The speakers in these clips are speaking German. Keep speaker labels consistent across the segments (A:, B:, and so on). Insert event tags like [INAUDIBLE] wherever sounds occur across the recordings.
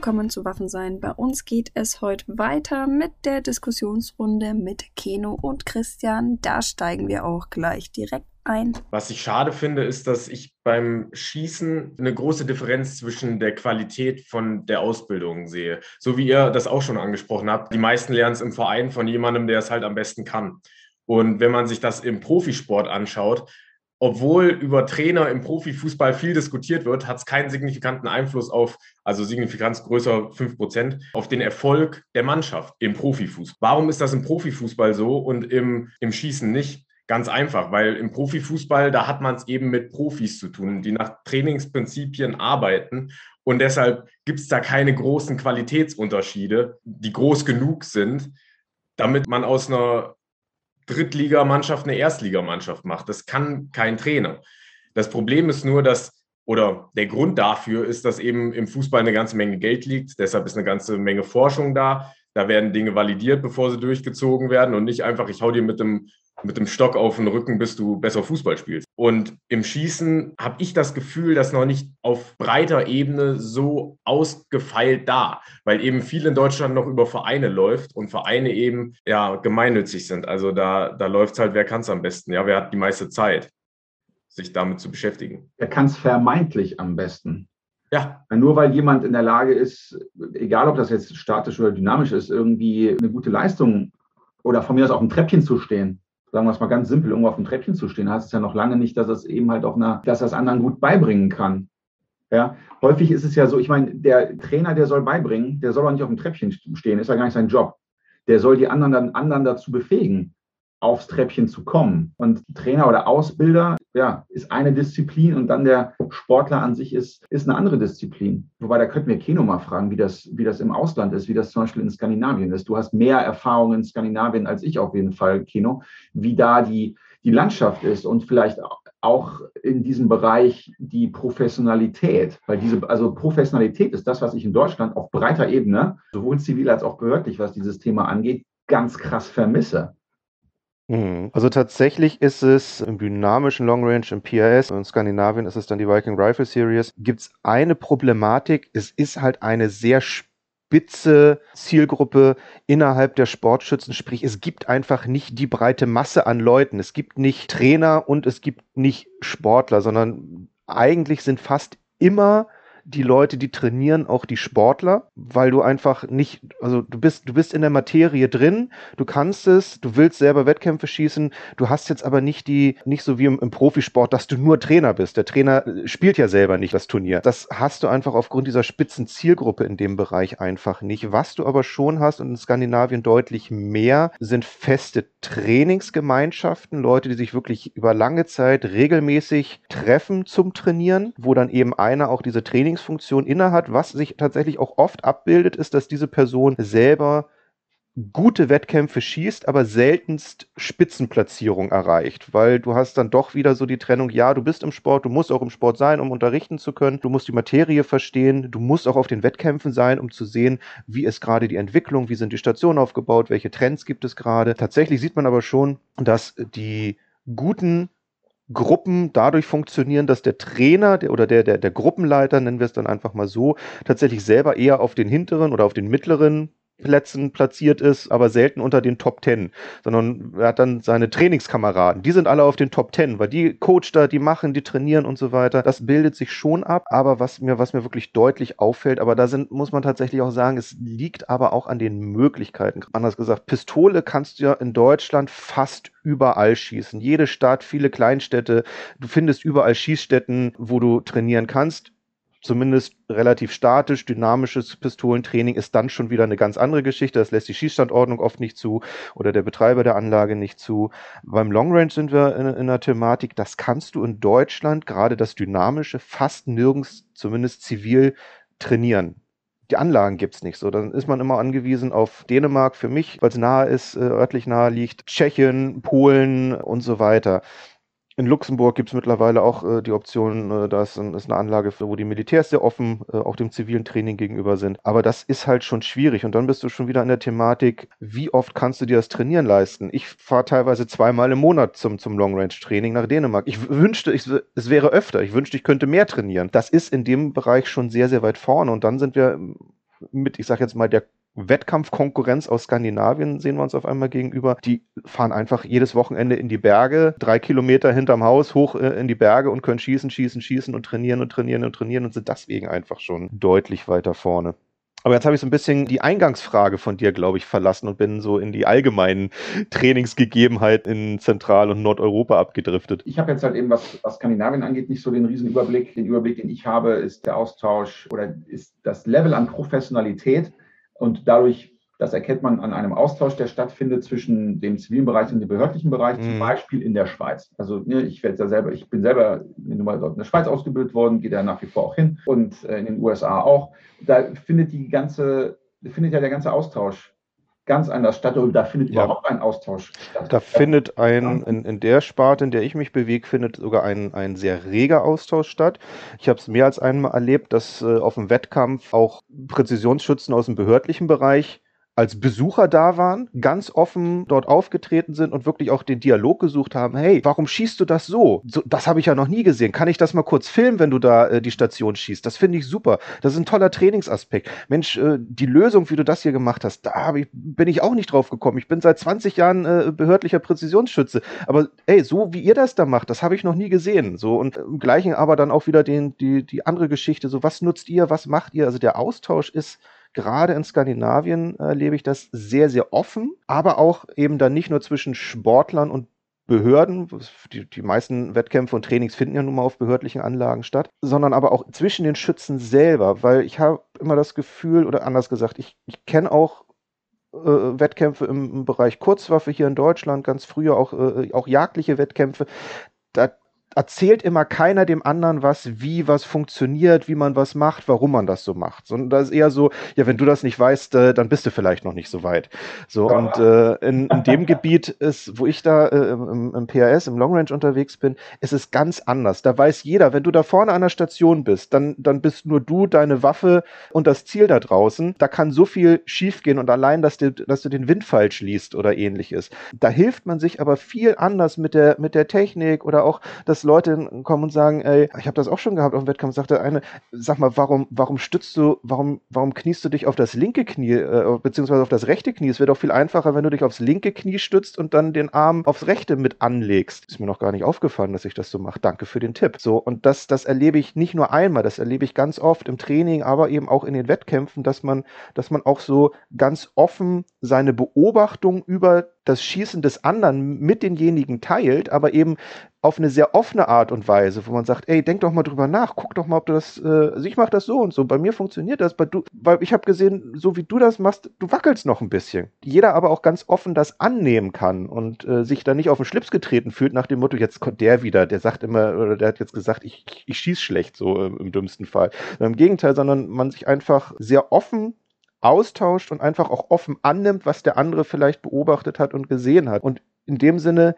A: Willkommen zu Waffensein. Bei uns geht es heute weiter mit der Diskussionsrunde mit Keno und Christian. Da steigen wir auch gleich direkt ein.
B: Was ich schade finde, ist, dass ich beim Schießen eine große Differenz zwischen der Qualität von der Ausbildung sehe. So wie ihr das auch schon angesprochen habt. Die meisten lernen es im Verein von jemandem, der es halt am besten kann. Und wenn man sich das im Profisport anschaut, obwohl über Trainer im Profifußball viel diskutiert wird, hat es keinen signifikanten Einfluss auf, also Signifikanz größer 5%, auf den Erfolg der Mannschaft im Profifußball. Warum ist das im Profifußball so und im, im Schießen nicht? Ganz einfach, weil im Profifußball, da hat man es eben mit Profis zu tun, die nach Trainingsprinzipien arbeiten. Und deshalb gibt es da keine großen Qualitätsunterschiede, die groß genug sind, damit man aus einer Drittligamannschaft eine Erstligamannschaft macht. Das kann kein Trainer. Das Problem ist nur, dass, oder der Grund dafür ist, dass eben im Fußball eine ganze Menge Geld liegt. Deshalb ist eine ganze Menge Forschung da. Da werden Dinge validiert, bevor sie durchgezogen werden und nicht einfach, ich hau dir mit dem, mit dem Stock auf den Rücken, bis du besser Fußball spielst. Und im Schießen habe ich das Gefühl, dass noch nicht auf breiter Ebene so ausgefeilt da, weil eben viel in Deutschland noch über Vereine läuft und Vereine eben ja gemeinnützig sind. Also da, da läuft es halt, wer kann es am besten, ja, wer hat die meiste Zeit, sich damit zu beschäftigen.
C: Wer kann es vermeintlich am besten?
B: Ja.
C: Nur weil jemand in der Lage ist, egal ob das jetzt statisch oder dynamisch ist, irgendwie eine gute Leistung oder von mir aus auf dem Treppchen zu stehen, sagen wir es mal ganz simpel, irgendwo auf dem Treppchen zu stehen, heißt es ja noch lange nicht, dass es eben halt auch einer, dass das anderen gut beibringen kann. Ja, häufig ist es ja so, ich meine, der Trainer, der soll beibringen, der soll auch nicht auf dem Treppchen stehen, ist ja gar nicht sein Job. Der soll die anderen dann anderen dazu befähigen, aufs Treppchen zu kommen. Und Trainer oder Ausbilder, ja, ist eine Disziplin und dann der Sportler an sich ist, ist eine andere Disziplin. Wobei, da könnten wir Keno mal fragen, wie das, wie das im Ausland ist, wie das zum Beispiel in Skandinavien ist. Du hast mehr Erfahrung in Skandinavien als ich auf jeden Fall, Keno, wie da die, die Landschaft ist und vielleicht auch in diesem Bereich die Professionalität, weil diese, also Professionalität ist das, was ich in Deutschland auf breiter Ebene, sowohl zivil als auch behördlich, was dieses Thema angeht, ganz krass vermisse.
D: Mhm. Also tatsächlich ist es im dynamischen Long Range, im PRS, in Skandinavien ist es dann die Viking Rifle Series, gibt es eine Problematik. Es ist halt eine sehr spitze Zielgruppe innerhalb der Sportschützen. Sprich, es gibt einfach nicht die breite Masse an Leuten. Es gibt nicht Trainer und es gibt nicht Sportler, sondern eigentlich sind fast immer die Leute, die trainieren, auch die Sportler, weil du einfach nicht, also du bist, du bist in der Materie drin, du kannst es, du willst selber Wettkämpfe schießen, du hast jetzt aber nicht die, nicht so wie im, im Profisport, dass du nur Trainer bist. Der Trainer spielt ja selber nicht das Turnier. Das hast du einfach aufgrund dieser spitzen Zielgruppe in dem Bereich einfach nicht. Was du aber schon hast und in Skandinavien deutlich mehr, sind feste Trainingsgemeinschaften, Leute, die sich wirklich über lange Zeit regelmäßig treffen zum Trainieren, wo dann eben einer auch diese Trainings Trainingsfunktion innehat. Was sich tatsächlich auch oft abbildet, ist, dass diese Person selber gute Wettkämpfe schießt, aber seltenst Spitzenplatzierung erreicht, weil du hast dann doch wieder so die Trennung, ja, du bist im Sport, du musst auch im Sport sein, um unterrichten zu können, du musst die Materie verstehen, du musst auch auf den Wettkämpfen sein, um zu sehen, wie ist gerade die Entwicklung, wie sind die Stationen aufgebaut, welche Trends gibt es gerade. Tatsächlich sieht man aber schon, dass die guten Gruppen dadurch funktionieren, dass der Trainer der, oder der, der, der Gruppenleiter, nennen wir es dann einfach mal so, tatsächlich selber eher auf den hinteren oder auf den mittleren Plätzen platziert ist, aber selten unter den Top Ten, sondern er hat dann seine Trainingskameraden. Die sind alle auf den Top Ten, weil die Coach da, die machen, die trainieren und so weiter. Das bildet sich schon ab, aber was mir, was mir wirklich deutlich auffällt, aber da sind, muss man tatsächlich auch sagen, es liegt aber auch an den Möglichkeiten. Anders gesagt, Pistole kannst du ja in Deutschland fast überall schießen. Jede Stadt, viele Kleinstädte, du findest überall Schießstätten, wo du trainieren kannst zumindest relativ statisch, dynamisches Pistolentraining ist dann schon wieder eine ganz andere Geschichte. Das lässt die Schießstandordnung oft nicht zu oder der Betreiber der Anlage nicht zu. Beim Long Range sind wir in, in einer Thematik, das kannst du in Deutschland, gerade das Dynamische, fast nirgends, zumindest zivil, trainieren die Anlagen gibt's nicht so. Dann ist man immer angewiesen auf Dänemark für mich, weil es nahe ist, äh, örtlich nahe liegt, Tschechien, Polen und so weiter. In Luxemburg gibt es mittlerweile auch äh, die Option, äh, da ist, ein, ist, eine Anlage, wo die Militärs sehr offen äh, auch dem zivilen Training gegenüber sind. Aber das ist halt schon schwierig. Und dann bist du schon wieder in der Thematik, wie oft kannst du dir das Trainieren leisten? Ich fahre teilweise zweimal im Monat zum, zum Long-Range-Training nach Dänemark. Ich wünschte, ich, es wäre öfter. Ich wünschte, ich könnte mehr trainieren. Das ist in dem Bereich schon sehr, sehr weit vorne. Und dann sind wir mit, ich sag jetzt mal, der Wettkampfkonkurrenz aus Skandinavien sehen wir uns auf einmal gegenüber. Die fahren einfach jedes Wochenende in die Berge, drei Kilometer hinterm Haus hoch äh, in die Berge und können schießen, schießen, schießen und trainieren und trainieren und trainieren und sind deswegen einfach schon deutlich weiter vorne. Aber jetzt habe ich so ein bisschen die Eingangsfrage von dir, glaube ich, verlassen und bin so in die allgemeinen Trainingsgegebenheiten in Zentral- und Nordeuropa abgedriftet.
C: Ich habe jetzt halt eben, was, was Skandinavien angeht, nicht so den Riesenüberblick. Den Überblick, den ich habe, ist der Austausch oder ist das Level an Professionalität und dadurch, das erkennt man an einem Austausch, der stattfindet zwischen dem zivilen Bereich und dem behördlichen Bereich, mhm. zum Beispiel in der Schweiz. Also ne, ich werde ja selber, ich bin selber in der Schweiz ausgebildet worden, gehe da nach wie vor auch hin und äh, in den USA auch. Da findet die ganze, findet ja der ganze Austausch ganz anders statt und da findet ja. überhaupt ein Austausch statt.
D: Da findet ein, in, in der Sparte, in der ich mich bewege, findet sogar ein, ein sehr reger Austausch statt. Ich habe es mehr als einmal erlebt, dass äh, auf dem Wettkampf auch Präzisionsschützen aus dem behördlichen Bereich als Besucher da waren, ganz offen dort aufgetreten sind und wirklich auch den Dialog gesucht haben. Hey, warum schießt du das so? so das habe ich ja noch nie gesehen. Kann ich das mal kurz filmen, wenn du da äh, die Station schießt? Das finde ich super. Das ist ein toller Trainingsaspekt. Mensch, äh, die Lösung, wie du das hier gemacht hast, da ich, bin ich auch nicht drauf gekommen. Ich bin seit 20 Jahren äh, behördlicher Präzisionsschütze. Aber ey, so wie ihr das da macht, das habe ich noch nie gesehen. So und im gleichen aber dann auch wieder den, die, die andere Geschichte. So, was nutzt ihr? Was macht ihr? Also der Austausch ist Gerade in Skandinavien erlebe ich das sehr, sehr offen, aber auch eben dann nicht nur zwischen Sportlern und Behörden, die, die meisten Wettkämpfe und Trainings finden ja nun mal auf behördlichen Anlagen statt, sondern aber auch zwischen den Schützen selber, weil ich habe immer das Gefühl, oder anders gesagt, ich, ich kenne auch äh, Wettkämpfe im, im, Bereich Kurzwaffe hier in Deutschland, ganz früher auch, äh, auch jagdliche Wettkämpfe. Da erzählt immer keiner dem anderen was, wie was funktioniert, wie man was macht, warum man das so macht. Sondern das ist eher so, ja, wenn du das nicht weißt, äh, dann bist du vielleicht noch nicht so weit. So, ja. und äh, in, in dem Gebiet ist, wo ich da äh, im, im PRS, im Long Range unterwegs bin, ist es ganz anders. Da weiß jeder, wenn du da vorne an der Station bist, dann, dann bist nur du, deine Waffe und das Ziel da draußen. Da kann so viel schiefgehen und allein, dass du, dass du den Wind falsch liest oder ähnliches. Da hilft man sich aber viel anders mit der, mit der Technik oder auch das dass Leute kommen und sagen, ey, ich habe das auch schon gehabt auf dem Wettkampf, sagte eine, sag mal, warum, warum stützt du, warum, warum kniest du dich auf das linke Knie, äh, beziehungsweise auf das rechte Knie? Es wäre doch viel einfacher, wenn du dich aufs linke Knie stützt und dann den Arm aufs rechte mit anlegst. Ist mir noch gar nicht aufgefallen, dass ich das so mache. Danke für den Tipp. So, und das, das erlebe ich nicht nur einmal, das erlebe ich ganz oft im Training, aber eben auch in den Wettkämpfen, dass man, dass man auch so ganz offen seine Beobachtung über das Schießen des anderen mit denjenigen teilt, aber eben auf eine sehr offene Art und Weise, wo man sagt, ey, denk doch mal drüber nach, guck doch mal, ob du das, äh, also ich mache das so und so, bei mir funktioniert das, bei du, weil ich habe gesehen, so wie du das machst, du wackelst noch ein bisschen. Jeder aber auch ganz offen das annehmen kann und äh, sich da nicht auf den Schlips getreten fühlt nach dem Motto, jetzt kommt der wieder, der sagt immer, oder der hat jetzt gesagt, ich, ich, ich schieß schlecht, so äh, im dümmsten Fall. Im Gegenteil, sondern man sich einfach sehr offen austauscht und einfach auch offen annimmt, was der andere vielleicht beobachtet hat und gesehen hat. Und in dem Sinne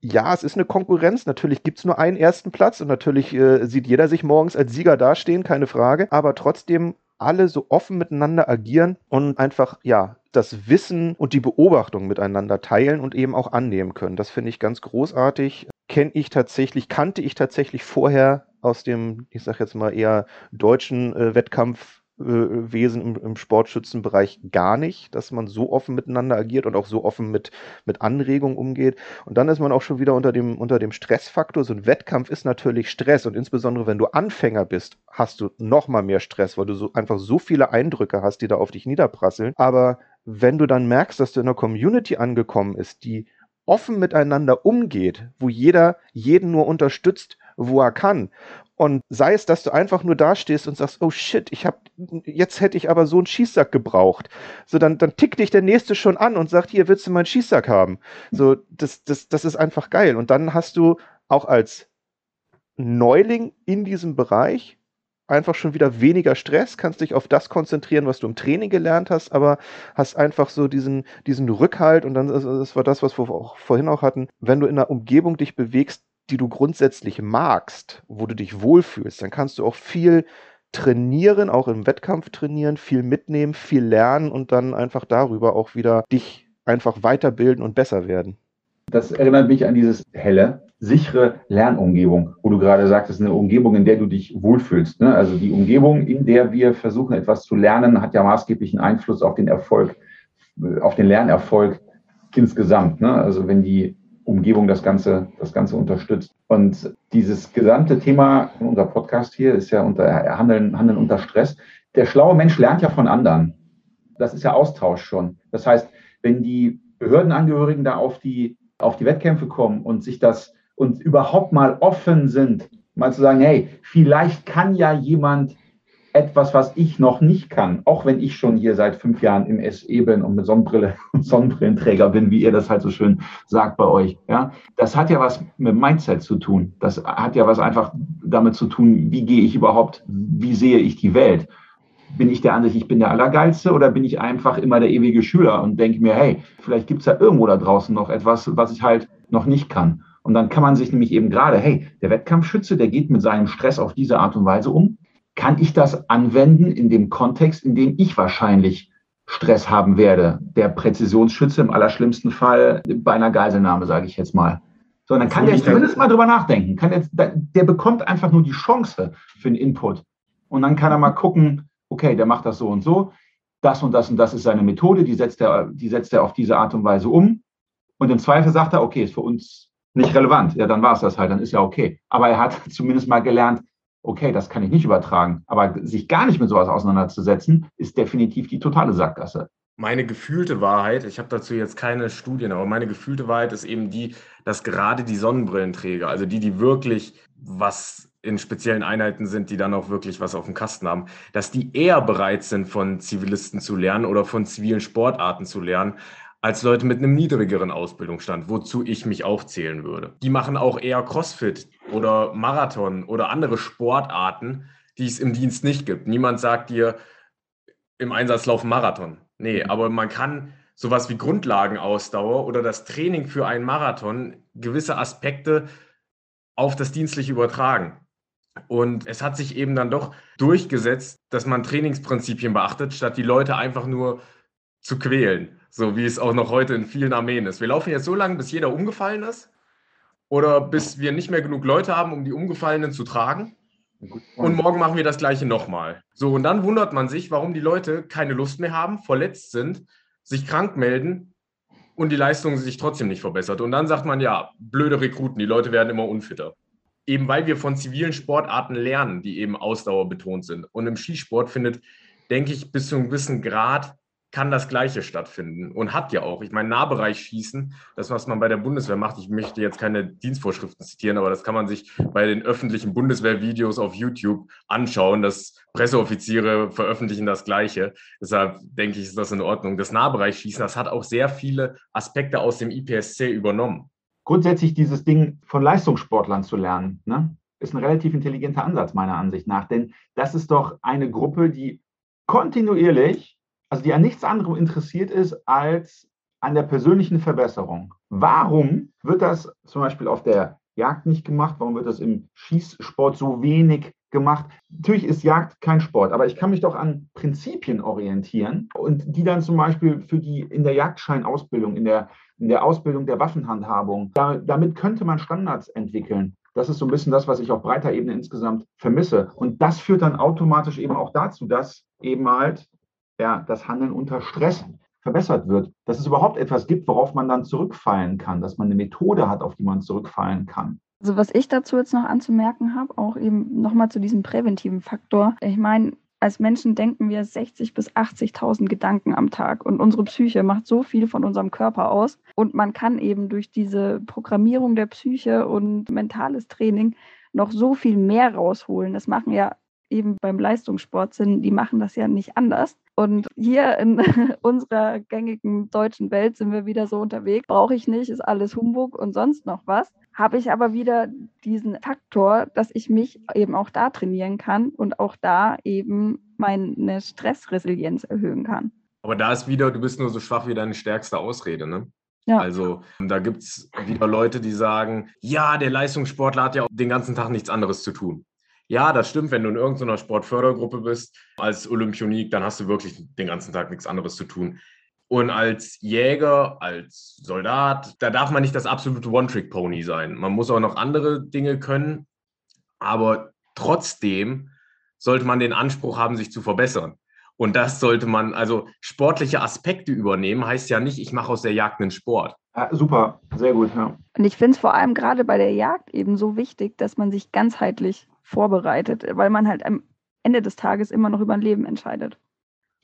D: ja, es ist eine Konkurrenz. Natürlich gibt es nur einen ersten Platz und natürlich äh, sieht jeder sich morgens als Sieger dastehen, keine Frage. Aber trotzdem alle so offen miteinander agieren und einfach, ja, das Wissen und die Beobachtung miteinander teilen und eben auch annehmen können. Das finde ich ganz großartig. Kenne ich tatsächlich, kannte ich tatsächlich vorher aus dem, ich sag jetzt mal eher deutschen äh, Wettkampf Wesen im, im, Sportschützenbereich gar nicht, dass man so offen miteinander agiert und auch so offen mit, mit Anregungen umgeht. Und dann ist man auch schon wieder unter dem, unter dem Stressfaktor. So ein Wettkampf ist natürlich Stress und insbesondere wenn du Anfänger bist, hast du noch mal mehr Stress, weil du so einfach so viele Eindrücke hast, die da auf dich niederprasseln. Aber wenn du dann merkst, dass du in einer Community angekommen ist, die offen miteinander umgeht, wo jeder jeden nur unterstützt, wo er kann und sei es, dass du einfach nur dastehst und sagst, oh shit, ich hab, jetzt hätte ich aber so einen Schießsack gebraucht. So, dann, dann tickt dich der Nächste schon an und sagt, hier willst du meinen Schießsack haben. So, das, das, das ist einfach geil. Und dann hast du auch als Neuling in diesem Bereich einfach schon wieder weniger Stress, kannst dich auf das konzentrieren, was du im Training gelernt hast, aber hast einfach so diesen, diesen Rückhalt und dann, das war das, was wir auch vorhin auch hatten, wenn du in einer Umgebung dich bewegst, die du grundsätzlich magst, wo du dich wohlfühlst, dann kannst du auch viel trainieren, auch im Wettkampf trainieren, viel mitnehmen, viel lernen und dann einfach darüber auch wieder dich einfach weiterbilden und besser werden.
C: Das erinnert mich an dieses Helle. sichere Lernumgebung, wo du gerade sagtest, eine Umgebung, in der du dich wohlfühlst. Ne? Also die Umgebung, in der wir versuchen, etwas zu lernen, hat ja maßgeblichen Einfluss auf den Erfolg, auf den Lernerfolg insgesamt. Ne? Also wenn die Umgebung das Ganze, das Ganze unterstützt. Und dieses gesamte Thema, unser Podcast hier ist ja unter Handeln, Handeln unter Stress. Der schlaue Mensch lernt ja von anderen. Das ist ja Austausch schon. Das heißt, wenn die Behördenangehörigen da auf die, auf die Wettkämpfe kommen und sich das und überhaupt mal offen sind, mal zu sagen, hey, vielleicht kann ja jemand etwas, was ich noch nicht kann, auch wenn ich schon hier seit fünf Jahren im SE bin und mit Sonnenbrille [LAUGHS] und Sonnenbrillenträger bin, wie ihr das halt so schön sagt bei euch. Ja, das hat ja was mit Mindset zu tun. Das hat ja was einfach damit zu tun, wie gehe ich überhaupt, wie sehe ich die Welt? Bin ich der Ansicht, ich bin der Allergeilste oder bin ich einfach immer der ewige Schüler und denke mir, hey, vielleicht gibt es ja irgendwo da draußen noch etwas, was ich halt noch nicht kann. Und dann kann man sich nämlich eben gerade, hey, der Wettkampfschütze, der geht mit seinem Stress auf diese Art und Weise um kann ich das anwenden in dem Kontext, in dem ich wahrscheinlich Stress haben werde? Der Präzisionsschütze im allerschlimmsten Fall bei einer Geiselnahme, sage ich jetzt mal. So, dann kann der zumindest mal drüber nachdenken. Kann der, der bekommt einfach nur die Chance für einen Input. Und dann kann er mal gucken, okay, der macht das so und so. Das und das und das ist seine Methode, die setzt er, die setzt er auf diese Art und Weise um. Und im Zweifel sagt er, okay, ist für uns nicht relevant. Ja, dann war es das halt, dann ist ja okay. Aber er hat [LAUGHS] zumindest mal gelernt, okay, das kann ich nicht übertragen. Aber sich gar nicht mit sowas auseinanderzusetzen, ist definitiv die totale Sackgasse.
B: Meine gefühlte Wahrheit, ich habe dazu jetzt keine Studien, aber meine gefühlte Wahrheit ist eben die, dass gerade die Sonnenbrillenträger, also die, die wirklich was in speziellen Einheiten sind, die dann auch wirklich was auf dem Kasten haben, dass die eher bereit sind, von Zivilisten zu lernen oder von zivilen Sportarten zu lernen, als Leute mit einem niedrigeren Ausbildungsstand, wozu ich mich auch zählen würde. Die machen auch eher CrossFit oder Marathon oder andere Sportarten, die es im Dienst nicht gibt. Niemand sagt dir im Einsatzlauf Marathon. Nee, mhm. aber man kann sowas wie Grundlagenausdauer oder das Training für einen Marathon gewisse Aspekte auf das Dienstliche übertragen. Und es hat sich eben dann doch durchgesetzt, dass man Trainingsprinzipien beachtet, statt die Leute einfach nur zu quälen. So wie es auch noch heute in vielen Armeen ist. Wir laufen jetzt so lange, bis jeder umgefallen ist oder bis wir nicht mehr genug Leute haben, um die Umgefallenen zu tragen. Und morgen machen wir das gleiche nochmal. So, und dann wundert man sich, warum die Leute keine Lust mehr haben, verletzt sind, sich krank melden und die Leistung sich trotzdem nicht verbessert. Und dann sagt man, ja, blöde Rekruten, die Leute werden immer unfitter. Eben weil wir von zivilen Sportarten lernen, die eben ausdauerbetont sind. Und im Skisport findet, denke ich, bis zu einem gewissen Grad kann das Gleiche stattfinden und hat ja auch. Ich meine, Nahbereich schießen, das, was man bei der Bundeswehr macht, ich möchte jetzt keine Dienstvorschriften zitieren, aber das kann man sich bei den öffentlichen Bundeswehrvideos auf YouTube anschauen. dass Presseoffiziere veröffentlichen das Gleiche. Deshalb denke ich, ist das in Ordnung. Das Nahbereichschießen, das hat auch sehr viele Aspekte aus dem IPSC übernommen.
C: Grundsätzlich dieses Ding von Leistungssportlern zu lernen, ne, ist ein relativ intelligenter Ansatz meiner Ansicht nach. Denn das ist doch eine Gruppe, die kontinuierlich also die an nichts anderem interessiert ist als an der persönlichen Verbesserung. Warum wird das zum Beispiel auf der Jagd nicht gemacht? Warum wird das im Schießsport so wenig gemacht? Natürlich ist Jagd kein Sport, aber ich kann mich doch an Prinzipien orientieren und die dann zum Beispiel für die in der Jagdscheinausbildung, in der, in der Ausbildung der Waffenhandhabung, da, damit könnte man Standards entwickeln. Das ist so ein bisschen das, was ich auf breiter Ebene insgesamt vermisse. Und das führt dann automatisch eben auch dazu, dass eben halt ja, das Handeln unter Stress verbessert wird, dass es überhaupt etwas gibt, worauf man dann zurückfallen kann, dass man eine Methode hat, auf die man zurückfallen kann.
A: Also was ich dazu jetzt noch anzumerken habe, auch eben nochmal zu diesem präventiven Faktor. Ich meine, als Menschen denken wir 60.000 bis 80.000 Gedanken am Tag und unsere Psyche macht so viel von unserem Körper aus und man kann eben durch diese Programmierung der Psyche und mentales Training noch so viel mehr rausholen. Das machen ja eben beim Leistungssport sind, die machen das ja nicht anders. Und hier in [LAUGHS] unserer gängigen deutschen Welt sind wir wieder so unterwegs. Brauche ich nicht, ist alles Humbug und sonst noch was. Habe ich aber wieder diesen Faktor, dass ich mich eben auch da trainieren kann und auch da eben meine Stressresilienz erhöhen kann.
B: Aber da ist wieder, du bist nur so schwach wie deine stärkste Ausrede, ne? Ja. Also da gibt es wieder Leute, die sagen, ja, der Leistungssportler hat ja den ganzen Tag nichts anderes zu tun. Ja, das stimmt, wenn du in irgendeiner Sportfördergruppe bist als Olympionik, dann hast du wirklich den ganzen Tag nichts anderes zu tun. Und als Jäger, als Soldat, da darf man nicht das absolute One-Trick-Pony sein. Man muss auch noch andere Dinge können. Aber trotzdem sollte man den Anspruch haben, sich zu verbessern. Und das sollte man, also sportliche Aspekte übernehmen, heißt ja nicht, ich mache aus der Jagd einen Sport.
C: Ja, super, sehr gut, ja.
A: Und ich finde es vor allem gerade bei der Jagd eben so wichtig, dass man sich ganzheitlich vorbereitet, weil man halt am Ende des Tages immer noch über ein Leben entscheidet.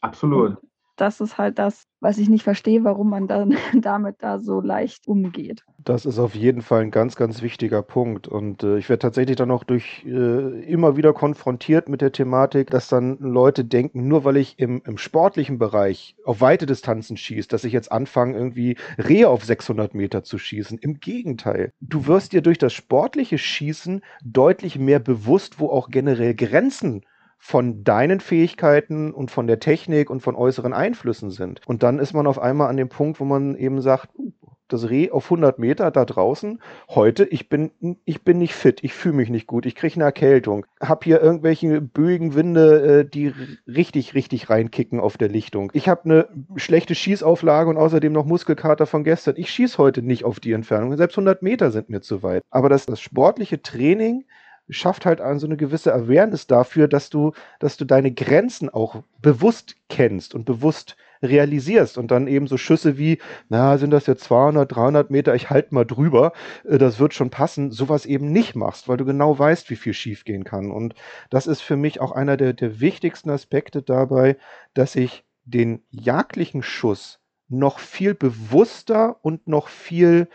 C: Absolut.
A: Das ist halt das, was ich nicht verstehe, warum man dann [LAUGHS] damit da so leicht umgeht.
D: Das ist auf jeden Fall ein ganz, ganz wichtiger Punkt. Und äh, ich werde tatsächlich dann auch durch äh, immer wieder konfrontiert mit der Thematik, dass dann Leute denken, nur weil ich im, im sportlichen Bereich auf weite Distanzen schieße, dass ich jetzt anfange, irgendwie Rehe auf 600 Meter zu schießen. Im Gegenteil. Du wirst dir durch das sportliche Schießen deutlich mehr bewusst, wo auch generell Grenzen von deinen Fähigkeiten und von der Technik und von äußeren Einflüssen sind. Und dann ist man auf einmal an dem Punkt, wo man eben sagt, uh, das Reh auf 100 Meter da draußen, heute, ich bin, ich bin nicht fit, ich fühle mich nicht gut, ich kriege eine Erkältung, habe hier irgendwelche böigen Winde, äh, die richtig, richtig reinkicken auf der Lichtung. Ich habe eine schlechte Schießauflage und außerdem noch Muskelkater von gestern. Ich schieße heute nicht auf die Entfernung, selbst 100 Meter sind mir zu weit. Aber das, das sportliche Training schafft halt so eine gewisse Awareness dafür, dass du, dass du deine Grenzen auch bewusst kennst und bewusst realisierst und dann eben so Schüsse wie, na, sind das jetzt 200, 300 Meter, ich halte mal drüber, äh, das wird schon passen, sowas eben nicht machst, weil du genau weißt, wie viel schiefgehen kann. Und das ist für mich auch einer der, der wichtigsten Aspekte dabei, dass ich den jagdlichen Schuss noch viel bewusster und noch viel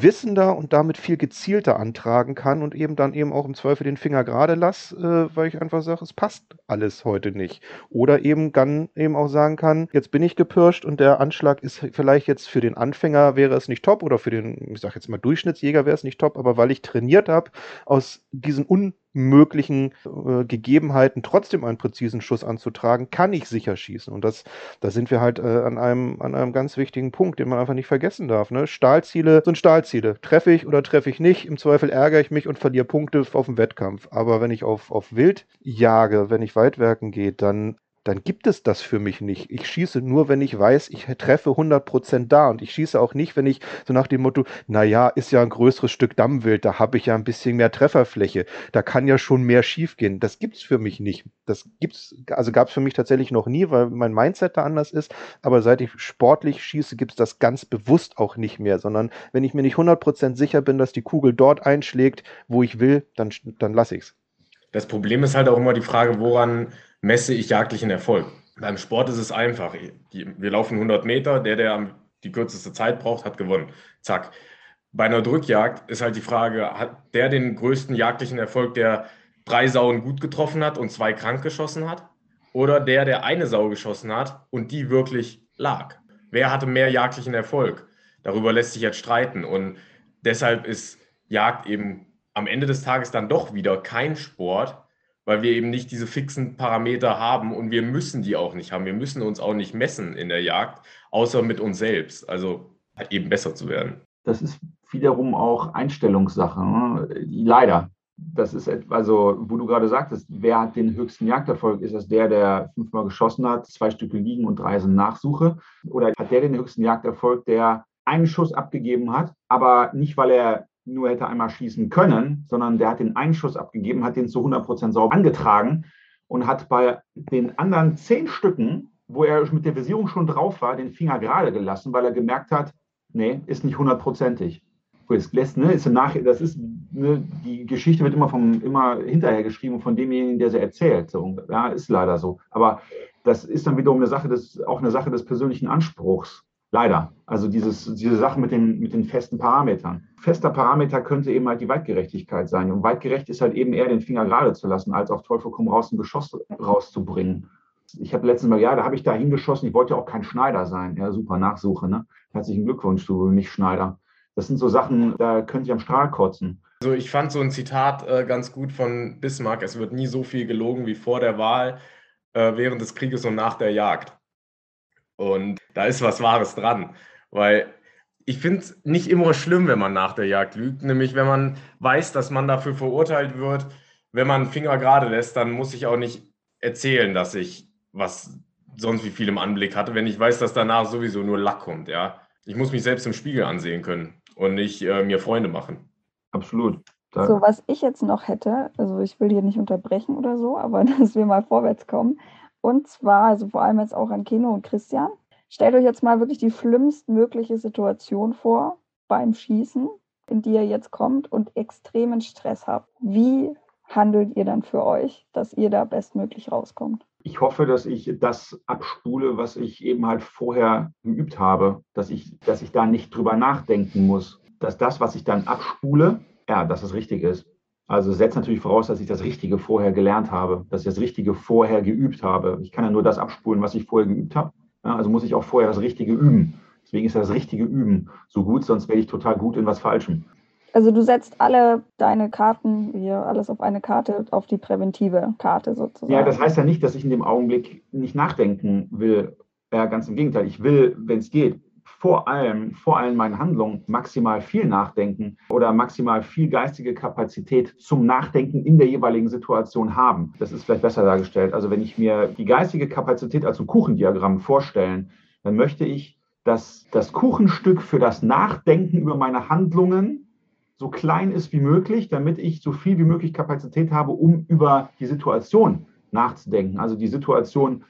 D: wissender und damit viel gezielter antragen kann und eben dann eben auch im Zweifel den Finger gerade lass, äh, weil ich einfach sage, es passt alles heute nicht. Oder eben dann eben auch sagen kann, jetzt bin ich gepirscht und der Anschlag ist vielleicht jetzt für den Anfänger wäre es nicht top oder für den, ich sage jetzt mal Durchschnittsjäger wäre es nicht top, aber weil ich trainiert habe, aus diesen un möglichen äh, Gegebenheiten trotzdem einen präzisen Schuss anzutragen, kann ich sicher schießen. Und das, da sind wir halt äh, an, einem, an einem ganz wichtigen Punkt, den man einfach nicht vergessen darf. Ne? Stahlziele sind Stahlziele. Treffe ich oder treffe ich nicht? Im Zweifel ärgere ich mich und verliere Punkte auf dem Wettkampf. Aber wenn ich auf, auf Wild jage, wenn ich Weitwerken gehe, dann dann gibt es das für mich nicht. Ich schieße nur, wenn ich weiß, ich treffe 100% da. Und ich schieße auch nicht, wenn ich so nach dem Motto, naja, ist ja ein größeres Stück Dammwild, da habe ich ja ein bisschen mehr Trefferfläche. Da kann ja schon mehr schiefgehen. Das gibt's für mich nicht. Das gibt's, also gab es für mich tatsächlich noch nie, weil mein Mindset da anders ist. Aber seit ich sportlich schieße, gibt's das ganz bewusst auch nicht mehr, sondern wenn ich mir nicht 100% sicher bin, dass die Kugel dort einschlägt, wo ich will, dann, dann lasse ich's.
B: Das Problem ist halt auch immer die Frage, woran messe ich jagdlichen Erfolg. Beim Sport ist es einfach. Wir laufen 100 Meter, der, der die kürzeste Zeit braucht, hat gewonnen. Zack. Bei einer Drückjagd ist halt die Frage, hat der den größten jagdlichen Erfolg, der drei Sauen gut getroffen hat und zwei krank geschossen hat? Oder der, der eine Sau geschossen hat und die wirklich lag? Wer hatte mehr jagdlichen Erfolg? Darüber lässt sich jetzt streiten. Und deshalb ist Jagd eben am Ende des Tages dann doch wieder kein Sport, weil wir eben nicht diese fixen Parameter haben und wir müssen die auch nicht haben. Wir müssen uns auch nicht messen in der Jagd, außer mit uns selbst. Also halt eben besser zu werden.
C: Das ist wiederum auch Einstellungssache. Ne? Leider. Das ist also, wo du gerade sagtest, wer hat den höchsten Jagderfolg? Ist das der, der fünfmal geschossen hat, zwei Stücke liegen und drei sind Nachsuche? Oder hat der den höchsten Jagderfolg, der einen Schuss abgegeben hat, aber nicht, weil er nur hätte einmal schießen können, sondern der hat den Einschuss abgegeben, hat den zu 100 Prozent sauber angetragen und hat bei den anderen zehn Stücken, wo er mit der Visierung schon drauf war, den Finger gerade gelassen, weil er gemerkt hat, nee, ist nicht hundertprozentig. Lässt, ne, ist nach, das ist, ne, die Geschichte wird immer vom, immer hinterher geschrieben von demjenigen, der sie erzählt. So, ja, ist leider so. Aber das ist dann wiederum eine Sache des, auch eine Sache des persönlichen Anspruchs. Leider. Also dieses, diese Sache mit den, mit den festen Parametern. Fester Parameter könnte eben halt die Weitgerechtigkeit sein. Und weitgerecht ist halt eben eher den Finger gerade zu lassen, als auf Teufel komm raus ein Geschoss rauszubringen. Ich habe letztens mal, ja, da habe ich da hingeschossen. Ich wollte ja auch kein Schneider sein. Ja, super Nachsuche, ne? Herzlichen Glückwunsch, du nicht Schneider. Das sind so Sachen, da könnte ich am Strahl kotzen.
B: Also ich fand so ein Zitat äh, ganz gut von Bismarck. Es wird nie so viel gelogen wie vor der Wahl, äh, während des Krieges und nach der Jagd. Und da ist was Wahres dran, weil ich finde es nicht immer schlimm, wenn man nach der Jagd lügt. Nämlich, wenn man weiß, dass man dafür verurteilt wird, wenn man Finger gerade lässt, dann muss ich auch nicht erzählen, dass ich was sonst wie viel im Anblick hatte, wenn ich weiß, dass danach sowieso nur Lack kommt, ja. Ich muss mich selbst im Spiegel ansehen können und nicht äh, mir Freunde machen.
C: Absolut.
A: Da so, was ich jetzt noch hätte, also ich will hier nicht unterbrechen oder so, aber [LAUGHS] dass wir mal vorwärts kommen. Und zwar, also vor allem jetzt auch an Keno und Christian. Stellt euch jetzt mal wirklich die schlimmstmögliche Situation vor beim Schießen, in die ihr jetzt kommt und extremen Stress habt. Wie handelt ihr dann für euch, dass ihr da bestmöglich rauskommt?
C: Ich hoffe, dass ich das abspule, was ich eben halt vorher geübt habe, dass ich, dass ich da nicht drüber nachdenken muss, dass das, was ich dann abspule, ja, dass es richtig ist. Also setzt natürlich voraus, dass ich das Richtige vorher gelernt habe, dass ich das Richtige vorher geübt habe. Ich kann ja nur das abspulen, was ich vorher geübt habe. Ja, also muss ich auch vorher das Richtige üben. Deswegen ist das richtige Üben so gut, sonst wäre ich total gut in was Falschem.
A: Also du setzt alle deine Karten, hier alles auf eine Karte, auf die präventive Karte sozusagen.
C: Ja, das heißt ja nicht, dass ich in dem Augenblick nicht nachdenken will. Ja, ganz im Gegenteil. Ich will, wenn es geht, vor allem, vor allem meinen Handlungen maximal viel nachdenken oder maximal viel geistige Kapazität zum Nachdenken in der jeweiligen Situation haben. Das ist vielleicht besser dargestellt. Also wenn ich mir die geistige Kapazität als ein Kuchendiagramm vorstellen, dann möchte ich, dass das Kuchenstück für das Nachdenken über meine Handlungen so klein ist wie möglich, damit ich so viel wie möglich Kapazität habe, um über die Situation nachzudenken, also die Situation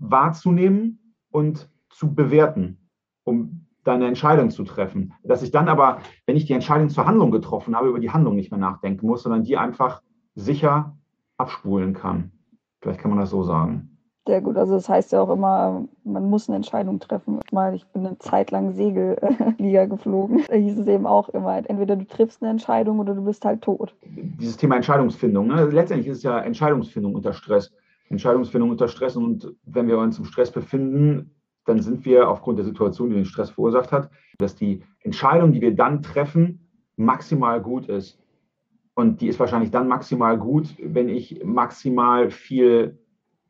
C: wahrzunehmen und zu bewerten, um dann eine Entscheidung zu treffen. Dass ich dann aber, wenn ich die Entscheidung zur Handlung getroffen habe, über die Handlung nicht mehr nachdenken muss, sondern die einfach sicher abspulen kann. Vielleicht kann man das so sagen.
A: Sehr gut. Also das heißt ja auch immer, man muss eine Entscheidung treffen. Mal, ich bin eine Zeit lang Segelliga [LAUGHS] geflogen. Da hieß es eben auch immer, entweder du triffst eine Entscheidung oder du bist halt tot.
C: Dieses Thema Entscheidungsfindung. Ne? Letztendlich ist es ja Entscheidungsfindung unter Stress. Entscheidungsfindung unter Stress. Und wenn wir uns im Stress befinden, dann sind wir aufgrund der Situation, die den Stress verursacht hat, dass die Entscheidung, die wir dann treffen, maximal gut ist. Und die ist wahrscheinlich dann maximal gut, wenn ich maximal viel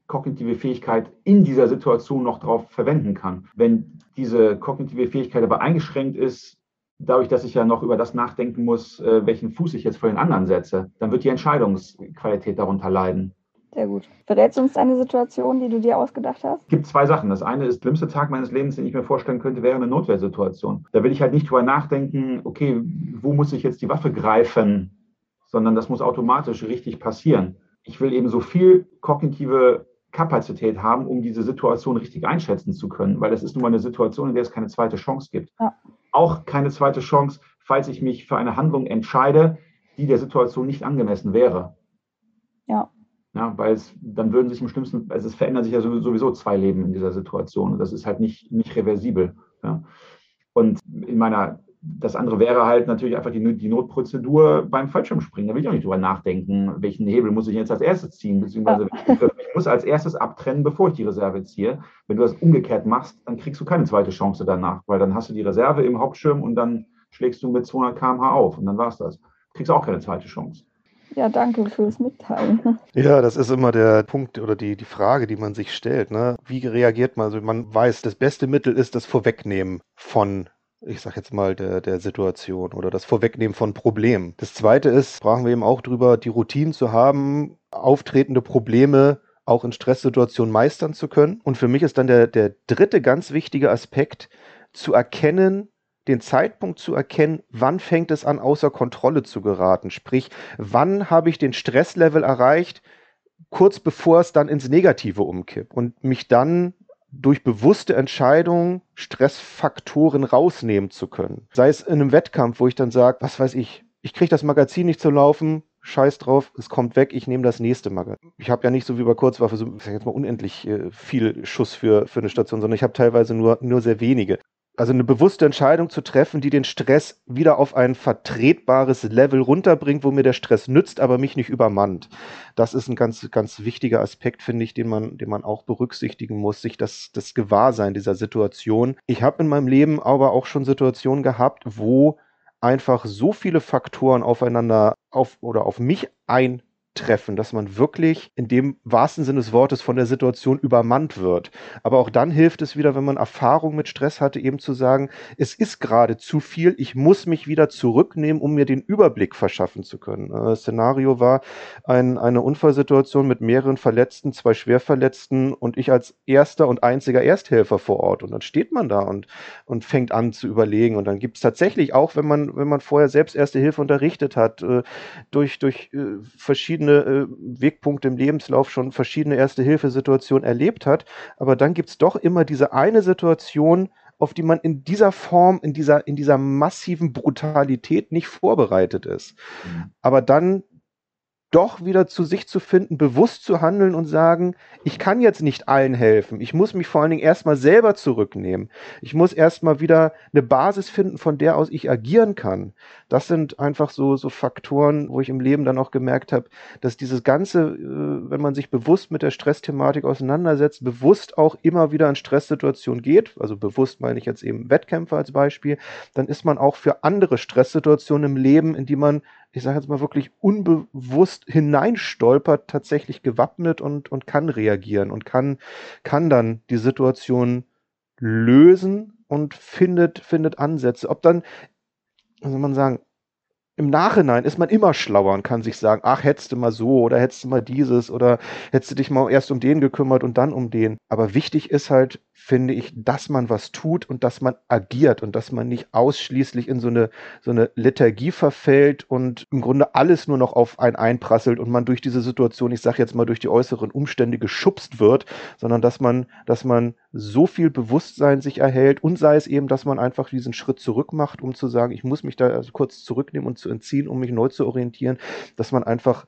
C: kognitive Fähigkeit in dieser Situation noch drauf verwenden kann. Wenn diese kognitive Fähigkeit aber eingeschränkt ist, dadurch, dass ich ja noch über das nachdenken muss, äh, welchen Fuß ich jetzt vor den anderen setze, dann wird die Entscheidungsqualität darunter leiden.
A: Sehr gut. Verrätst du uns eine Situation, die du dir ausgedacht hast?
C: Es gibt zwei Sachen. Das eine ist, der schlimmste Tag meines Lebens, den ich mir vorstellen könnte, wäre eine Notwehrsituation. Da will ich halt nicht drüber nachdenken, okay, wo muss ich jetzt die Waffe greifen, sondern das muss automatisch richtig passieren. Ich will eben so viel kognitive Kapazität haben, um diese Situation richtig einschätzen zu können, weil das ist nun mal eine Situation, in der es keine zweite Chance gibt. Ja. Auch keine zweite Chance, falls ich mich für eine Handlung entscheide, die der Situation nicht angemessen wäre. Ja. Weil es, dann würden sich im schlimmsten, also es verändern sich ja sowieso zwei Leben in dieser Situation. Und das ist halt nicht, nicht reversibel. Ja. Und in meiner das andere wäre halt natürlich einfach die, die Notprozedur beim Fallschirmspringen. Da will ich auch nicht drüber nachdenken, welchen Hebel muss ich jetzt als erstes ziehen, beziehungsweise ich muss als erstes abtrennen, bevor ich die Reserve ziehe. Wenn du das umgekehrt machst, dann kriegst du keine zweite Chance danach, weil dann hast du die Reserve im Hauptschirm und dann schlägst du mit 200 km/h auf und dann war es das. Du kriegst auch keine zweite Chance.
A: Ja, danke fürs Mitteilen. [LAUGHS]
D: Ja, das ist immer der Punkt oder die, die Frage, die man sich stellt. Ne? Wie reagiert man? Also man weiß, das beste Mittel ist das Vorwegnehmen von ich sag jetzt mal, der, der Situation oder das Vorwegnehmen von Problemen. Das zweite ist, sprachen wir eben auch drüber, die Routine zu haben, auftretende Probleme auch in Stresssituationen meistern zu können. Und für mich ist dann der, der dritte ganz wichtige Aspekt, zu erkennen, den Zeitpunkt zu erkennen, wann fängt es an, außer Kontrolle zu geraten. Sprich, wann habe ich den Stresslevel erreicht, kurz bevor es dann ins Negative umkippt und mich dann durch bewusste Entscheidungen Stressfaktoren rausnehmen zu können. Sei es in einem Wettkampf, wo ich dann sage, was weiß ich, ich kriege das Magazin nicht zu laufen, scheiß drauf, es kommt weg, ich nehme das nächste Magazin. Ich habe ja nicht so wie bei Kurzwaffe so, ich sag jetzt mal unendlich äh, viel Schuss für, für eine Station, sondern ich habe teilweise nur, nur sehr wenige also eine bewusste Entscheidung zu treffen, die den Stress wieder auf ein vertretbares Level runterbringt, wo mir der Stress nützt, aber mich nicht übermannt. Das ist ein ganz, ganz wichtiger Aspekt, finde ich, den man, den man auch berücksichtigen muss, sich das, das Gewahrsein dieser Situation. Ich habe in meinem Leben aber auch schon Situationen gehabt, wo einfach so viele Faktoren aufeinander auf oder auf mich ein treffen, dass man wirklich in dem wahrsten Sinne des Wortes von der Situation übermannt wird. Aber auch dann hilft es wieder, wenn man Erfahrung mit Stress hatte, eben zu sagen, es ist gerade zu viel, ich muss mich wieder zurücknehmen, um mir den Überblick verschaffen zu können. Das Szenario war ein, eine Unfallsituation mit mehreren Verletzten, zwei Schwerverletzten und ich als erster und einziger Ersthelfer vor Ort. Und dann steht man da und, und fängt an zu überlegen. Und dann gibt es tatsächlich auch, wenn man, wenn man vorher selbst Erste Hilfe unterrichtet hat, äh, durch, durch äh, verschiedene äh, Wegpunkte im Lebenslauf schon verschiedene Erste-Hilfe-Situationen erlebt hat. Aber dann gibt es doch immer diese eine Situation, auf die man in dieser Form, in dieser, in dieser massiven Brutalität nicht vorbereitet ist. Mhm. Aber dann doch wieder zu sich zu finden, bewusst zu handeln und sagen, ich kann jetzt nicht allen helfen. Ich muss mich vor allen Dingen erstmal selber zurücknehmen. Ich muss erstmal wieder eine Basis finden, von der aus ich agieren kann. Das sind einfach so, so Faktoren, wo ich im Leben dann auch gemerkt habe, dass dieses Ganze, äh, wenn man sich bewusst mit der Stressthematik auseinandersetzt, bewusst auch immer wieder in Stresssituationen geht, also bewusst meine ich jetzt eben Wettkämpfe als Beispiel, dann ist man auch für andere Stresssituationen im Leben, in die man ich sage jetzt mal wirklich unbewusst hineinstolpert, tatsächlich gewappnet und, und kann reagieren und kann, kann dann die Situation lösen und findet, findet Ansätze. Ob dann, soll man sagen, im Nachhinein ist man immer schlauer und kann sich sagen, ach, hättest du mal so oder hättest du mal dieses oder hättest du dich mal erst um den gekümmert und dann um den. Aber wichtig ist halt, finde ich, dass man was tut und dass man agiert und dass man nicht ausschließlich in so eine, so eine Lethargie verfällt und im Grunde alles nur noch auf einen einprasselt und man durch diese Situation, ich sage jetzt mal durch die äußeren Umstände geschubst wird, sondern dass man, dass man so viel Bewusstsein sich erhält und sei es eben, dass man einfach diesen Schritt zurück macht, um zu sagen, ich muss mich da also kurz zurücknehmen und zu entziehen, um mich neu zu orientieren, dass man einfach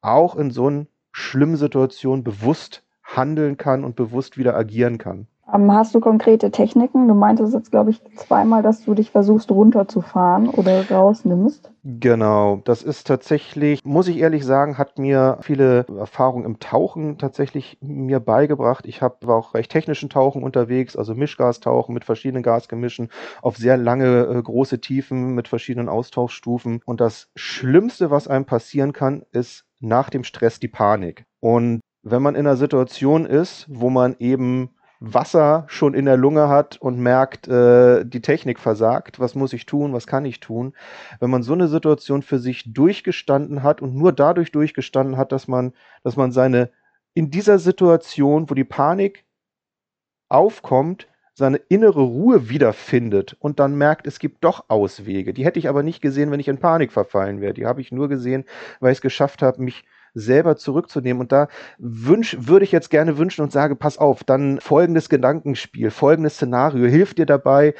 D: auch in so einer schlimmen Situation bewusst handeln kann und bewusst wieder agieren kann.
A: Ähm, hast du konkrete Techniken? Du meintest jetzt, glaube ich, zweimal, dass du dich versuchst runterzufahren oder rausnimmst.
D: Genau, das ist tatsächlich, muss ich ehrlich sagen, hat mir viele Erfahrungen im Tauchen tatsächlich mir beigebracht. Ich hab, war auch recht technischen Tauchen unterwegs, also Mischgastauchen mit verschiedenen Gasgemischen auf sehr lange, äh, große Tiefen mit verschiedenen Austauschstufen. Und das Schlimmste, was einem passieren kann, ist nach dem Stress die Panik. Und wenn man in einer Situation ist, wo man eben Wasser schon in der Lunge hat und merkt, äh, die Technik versagt, was muss ich tun, was kann ich tun. Wenn man so eine Situation für sich durchgestanden hat und nur dadurch durchgestanden hat, dass man, dass man seine in dieser Situation, wo die Panik aufkommt, seine innere Ruhe wiederfindet und dann merkt, es gibt doch Auswege. Die hätte ich aber nicht gesehen, wenn ich in Panik verfallen wäre. Die habe ich nur gesehen, weil ich es geschafft habe, mich selber zurückzunehmen. Und da wünsch, würde ich jetzt gerne wünschen und sage, pass auf, dann folgendes Gedankenspiel, folgendes Szenario hilft dir dabei,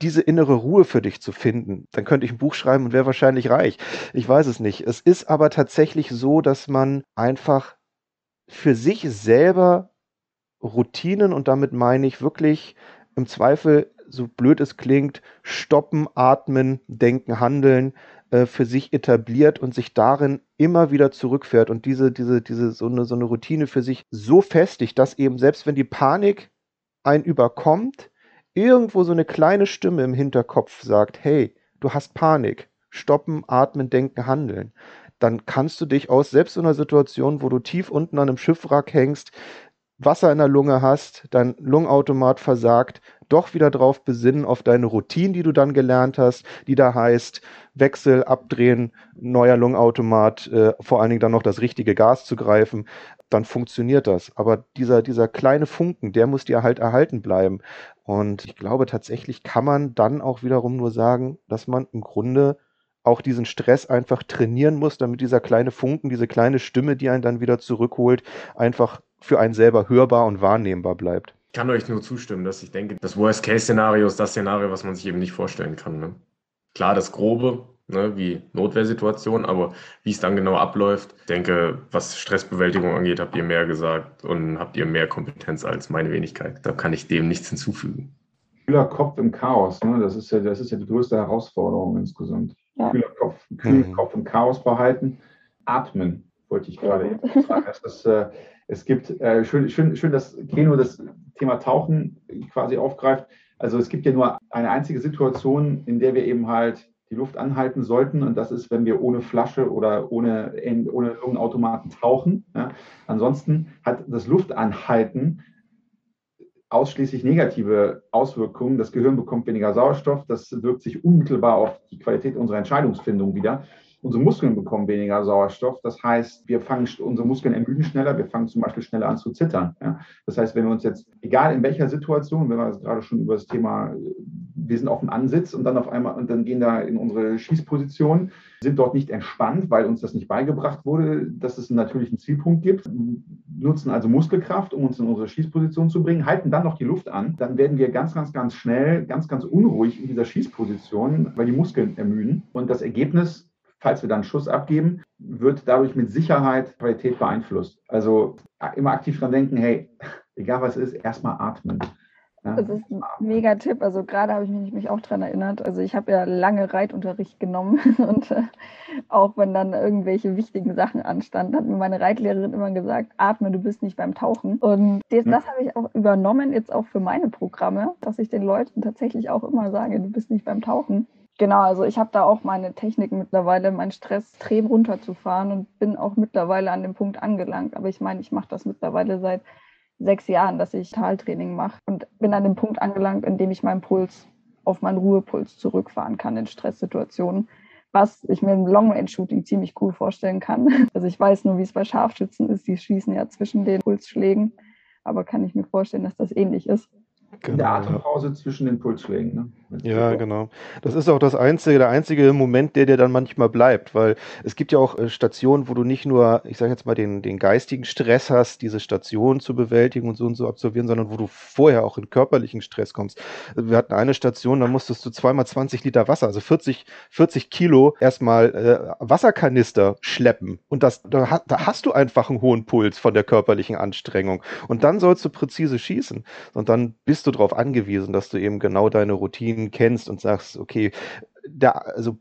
D: diese innere Ruhe für dich zu finden. Dann könnte ich ein Buch schreiben und wäre wahrscheinlich reich. Ich weiß es nicht. Es ist aber tatsächlich so, dass man einfach für sich selber Routinen und damit meine ich wirklich im Zweifel, so blöd es klingt, stoppen, atmen, denken, handeln, äh, für sich etabliert und sich darin immer wieder zurückfährt und diese, diese, diese, so eine, so eine Routine für sich so festigt, dass eben selbst wenn die Panik einen überkommt, irgendwo so eine kleine Stimme im Hinterkopf sagt, hey, du hast Panik, stoppen, atmen, denken, handeln. Dann kannst du dich aus selbst in einer Situation, wo du tief unten an einem Schiffwrack hängst, Wasser in der Lunge hast, dein Lungenautomat versagt, doch wieder drauf besinnen, auf deine Routine, die du dann gelernt hast, die da heißt, Wechsel, abdrehen, neuer Lungenautomat, äh, vor allen Dingen dann noch das richtige Gas zu greifen, dann funktioniert das. Aber dieser, dieser kleine Funken, der muss dir halt erhalten bleiben. Und ich glaube, tatsächlich kann man dann auch wiederum nur sagen, dass man im Grunde auch diesen Stress einfach trainieren muss, damit dieser kleine Funken, diese kleine Stimme, die einen dann wieder zurückholt, einfach für einen selber hörbar und wahrnehmbar bleibt.
B: Ich kann euch nur zustimmen, dass ich denke, das Worst-Case-Szenario ist das Szenario, was man sich eben nicht vorstellen kann. Ne? Klar, das Grobe, ne, wie Notwehrsituation, aber wie es dann genau abläuft, ich denke, was Stressbewältigung angeht, habt ihr mehr gesagt und habt ihr mehr Kompetenz als meine Wenigkeit. Da kann ich dem nichts hinzufügen.
C: Kühler Kopf im Chaos, ne? das, ist ja, das ist ja die größte Herausforderung insgesamt. Ja. Kühler Kopf, kühlen mhm. Kopf im Chaos behalten. Atmen, wollte ich gerade sagen. Das ist, äh, es gibt, äh, schön, schön, schön, dass Keno das Thema Tauchen quasi aufgreift. Also es gibt ja nur eine einzige Situation, in der wir eben halt die Luft anhalten sollten. Und das ist, wenn wir ohne Flasche oder ohne, ohne irgendeinen Automaten tauchen. Ja. Ansonsten hat das Luftanhalten ausschließlich negative Auswirkungen. Das Gehirn bekommt weniger Sauerstoff. Das wirkt sich unmittelbar auf die Qualität unserer Entscheidungsfindung wieder. Unsere Muskeln bekommen weniger Sauerstoff. Das heißt, wir fangen, unsere Muskeln ermüden schneller. Wir fangen zum Beispiel schneller an zu zittern. Ja? Das heißt, wenn wir uns jetzt, egal in welcher Situation, wenn wir jetzt gerade schon über das Thema, wir sind auf dem Ansitz und dann auf einmal, und dann gehen da in unsere Schießposition, sind dort nicht entspannt, weil uns das nicht beigebracht wurde, dass es einen natürlichen Zielpunkt gibt, nutzen also Muskelkraft, um uns in unsere Schießposition zu bringen, halten dann noch die Luft an, dann werden wir ganz, ganz, ganz schnell, ganz, ganz unruhig in dieser Schießposition, weil die Muskeln ermüden. Und das Ergebnis falls wir dann Schuss abgeben, wird dadurch mit Sicherheit Qualität beeinflusst. Also immer aktiv dran denken, hey, [LAUGHS] egal was ist, erstmal atmen.
A: Ja. Das ist ein mega Tipp. Also gerade habe ich mich, mich auch daran erinnert. Also ich habe ja lange Reitunterricht genommen [LAUGHS] und äh, auch wenn dann irgendwelche wichtigen Sachen anstanden, hat mir meine Reitlehrerin immer gesagt, atme, du bist nicht beim Tauchen. Und das, das habe ich auch übernommen, jetzt auch für meine Programme, dass ich den Leuten tatsächlich auch immer sage, du bist nicht beim Tauchen. Genau, also ich habe da auch meine Technik mittlerweile, meinen Stress extrem runterzufahren und bin auch mittlerweile an dem Punkt angelangt. Aber ich meine, ich mache das mittlerweile seit sechs Jahren, dass ich Taltraining mache und bin an dem Punkt angelangt, in dem ich meinen Puls auf meinen Ruhepuls zurückfahren kann in Stresssituationen, was ich mir im Long-Range-Shooting ziemlich cool vorstellen kann. [LAUGHS] Also ich weiß nur, wie es bei Scharfschützen ist, die schießen ja zwischen den Pulsschlägen, aber kann ich mir vorstellen, dass das ähnlich ist.
C: Genau, der Atempause ja. zwischen den Pulsschlägen. Ne?
D: Ja, genau. Das ist auch das einzige, der einzige Moment, der dir dann manchmal bleibt, weil es gibt ja auch äh, Stationen, wo du nicht nur, ich sage jetzt mal, den, den geistigen Stress hast, diese Station zu bewältigen und so und so absolvieren, sondern wo du vorher auch in körperlichen Stress kommst. Wir hatten eine Station, da musstest du zweimal 20 Liter Wasser, also 40, 40 Kilo erstmal äh, Wasserkanister schleppen. Und das, da, da hast du einfach einen hohen Puls von der körperlichen Anstrengung. Und dann sollst du präzise schießen. Und dann bist du darauf angewiesen, dass du eben genau deine Routinen kennst und sagst, okay, da, also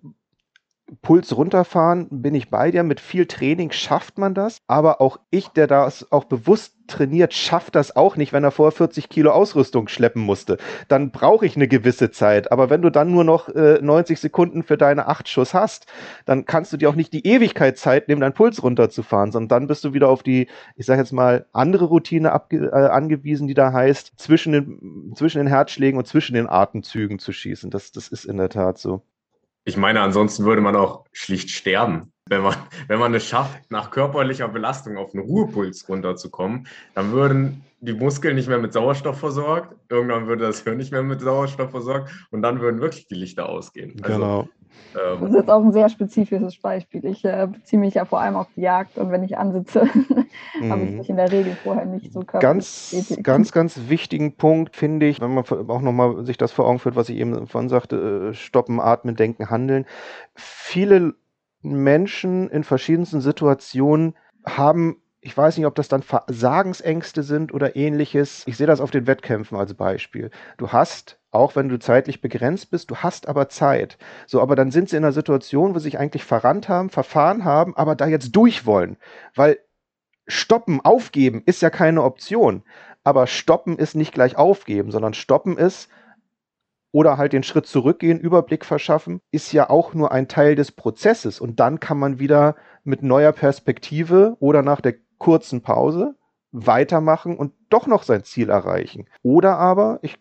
D: Puls runterfahren, bin ich bei dir. Mit viel Training schafft man das. Aber auch ich, der das auch bewusst trainiert, schafft das auch nicht, wenn er vorher 40 Kilo Ausrüstung schleppen musste. Dann brauche ich eine gewisse Zeit. Aber wenn du dann nur noch äh, 90 Sekunden für deine acht Schuss hast, dann kannst du dir auch nicht die Ewigkeit Zeit nehmen, deinen Puls runterzufahren, sondern dann bist du wieder auf die, ich sage jetzt mal, andere Routine äh, angewiesen, die da heißt, zwischen den, zwischen den Herzschlägen und zwischen den Atemzügen zu schießen. Das, das ist in der Tat so.
B: Ich meine, ansonsten würde man auch schlicht sterben. Wenn man, [LAUGHS] wenn man es schafft, nach körperlicher Belastung auf einen Ruhepuls runterzukommen, dann würden die Muskeln nicht mehr mit Sauerstoff versorgt, irgendwann würde das Hirn nicht mehr mit Sauerstoff versorgt und dann würden wirklich die Lichter ausgehen.
A: Also, genau. Ähm, das ist jetzt auch ein sehr spezifisches Beispiel. Ich äh, beziehe mich ja vor allem auf die Jagd und wenn ich ansitze, [LAUGHS] habe ich mhm. mich in der Regel vorher nicht so
D: körperlich Ganz, ganz, [LAUGHS] ganz wichtigen Punkt finde ich, wenn man auch nochmal sich das vor Augen führt, was ich eben vorhin sagte, äh, stoppen, atmen, denken, handeln. Viele Menschen in verschiedensten Situationen haben ich weiß nicht, ob das dann Versagensängste sind oder ähnliches. Ich sehe das auf den Wettkämpfen als Beispiel. Du hast, auch wenn du zeitlich begrenzt bist, du hast aber Zeit. So, aber dann sind sie in einer Situation, wo sie sich eigentlich verrannt haben, verfahren haben, aber da jetzt durch wollen. Weil stoppen, aufgeben ist ja keine Option. Aber stoppen ist nicht gleich aufgeben, sondern stoppen ist, oder halt den Schritt zurückgehen, Überblick verschaffen, ist ja auch nur ein Teil des Prozesses. Und dann kann man wieder mit neuer Perspektive oder nach der kurzen Pause weitermachen und doch noch sein Ziel erreichen. Oder aber, ich,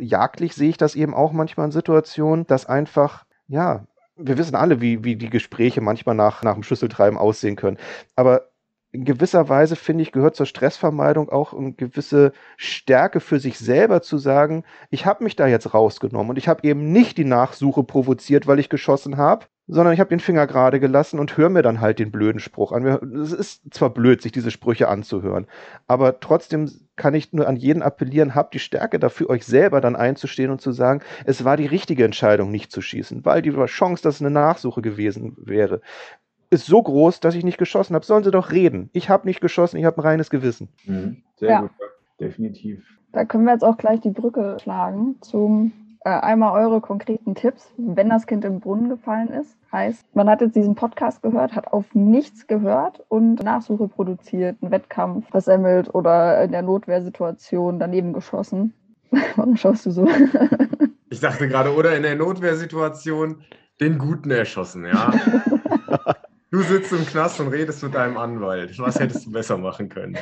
D: jagdlich sehe ich das eben auch manchmal in Situationen, dass einfach, ja, wir wissen alle, wie, wie die Gespräche manchmal nach, nach dem Schlüsseltreiben aussehen können. Aber in gewisser Weise, finde ich, gehört zur Stressvermeidung auch eine gewisse Stärke für sich selber zu sagen, ich habe mich da jetzt rausgenommen und ich habe eben nicht die Nachsuche provoziert, weil ich geschossen habe, sondern ich habe den Finger gerade gelassen und höre mir dann halt den blöden Spruch an. Es ist zwar blöd, sich diese Sprüche anzuhören, aber trotzdem kann ich nur an jeden appellieren, habt die Stärke dafür, euch selber dann einzustehen und zu sagen, es war die richtige Entscheidung, nicht zu schießen, weil die Chance, dass es eine Nachsuche gewesen wäre, ist so groß, dass ich nicht geschossen habe. Sollen sie doch reden. Ich habe nicht geschossen, ich habe ein reines Gewissen.
C: Mhm. Sehr ja. gut, definitiv.
A: Da können wir jetzt auch gleich die Brücke schlagen zum einmal eure konkreten Tipps, wenn das Kind im Brunnen gefallen ist. Heißt, man hat jetzt diesen Podcast gehört, hat auf nichts gehört und Nachsuche produziert, einen Wettkampf versemmelt oder in der Notwehrsituation daneben geschossen. [LAUGHS] Warum schaust du so? [LAUGHS]
B: ich dachte gerade, oder in der Notwehrsituation Den Guten erschossen, ja. [LAUGHS] Du sitzt im Knast und redest mit deinem Anwalt. Was hättest du besser machen können?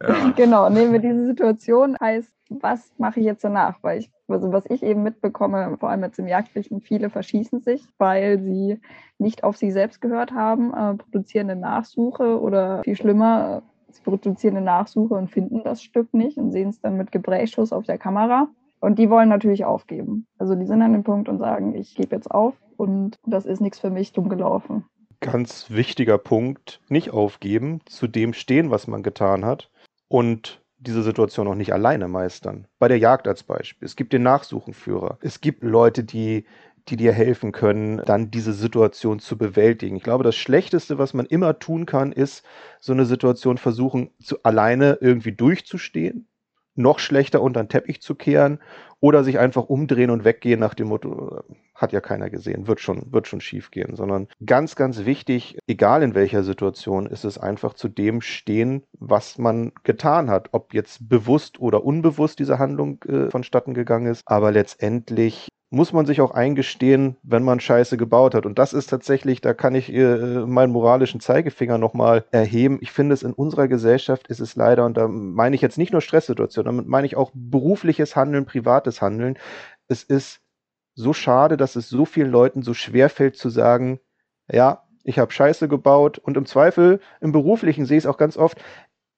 A: Ja. [LAUGHS] Genau, nehmen wir diese Situation, heißt, was mache ich jetzt danach? Weil ich, also was ich eben mitbekomme, vor allem jetzt im Jagdlichen, viele verschießen sich, weil sie nicht auf sich selbst gehört haben, äh, produzieren eine Nachsuche oder viel schlimmer, sie produzieren eine Nachsuche und finden das Stück nicht und sehen es dann mit Gebrächschuss auf der Kamera. Und die wollen natürlich aufgeben. Also die sind an dem Punkt und sagen, ich gebe jetzt auf und das ist nichts für mich, dumm gelaufen
D: ganz wichtiger Punkt, nicht aufgeben, zu dem stehen, was man getan hat und diese Situation auch nicht alleine meistern. Bei der Jagd als Beispiel. Es gibt den Nachsuchenführer. Es gibt Leute, die, die dir helfen können, dann diese Situation zu bewältigen. Ich glaube, das Schlechteste, was man immer tun kann, ist, so eine Situation versuchen, zu alleine irgendwie durchzustehen noch schlechter unter den Teppich zu kehren oder sich einfach umdrehen und weggehen nach dem Motto, hat ja keiner gesehen, wird schon, wird schon schief gehen, sondern ganz, ganz wichtig, egal in welcher Situation, ist es einfach zu dem stehen, was man getan hat, ob jetzt bewusst oder unbewusst diese Handlung äh, vonstatten gegangen ist, aber letztendlich muss man sich auch eingestehen, wenn man Scheiße gebaut hat. Und das ist tatsächlich, da kann ich äh, meinen moralischen Zeigefinger nochmal erheben. Ich finde es in unserer Gesellschaft ist es leider, und da meine ich jetzt nicht nur Stresssituationen, damit meine ich auch berufliches Handeln, privates Handeln. Es ist so schade, dass es so vielen Leuten so schwer fällt zu sagen, ja, ich habe Scheiße gebaut und im Zweifel im beruflichen sehe ich es auch ganz oft,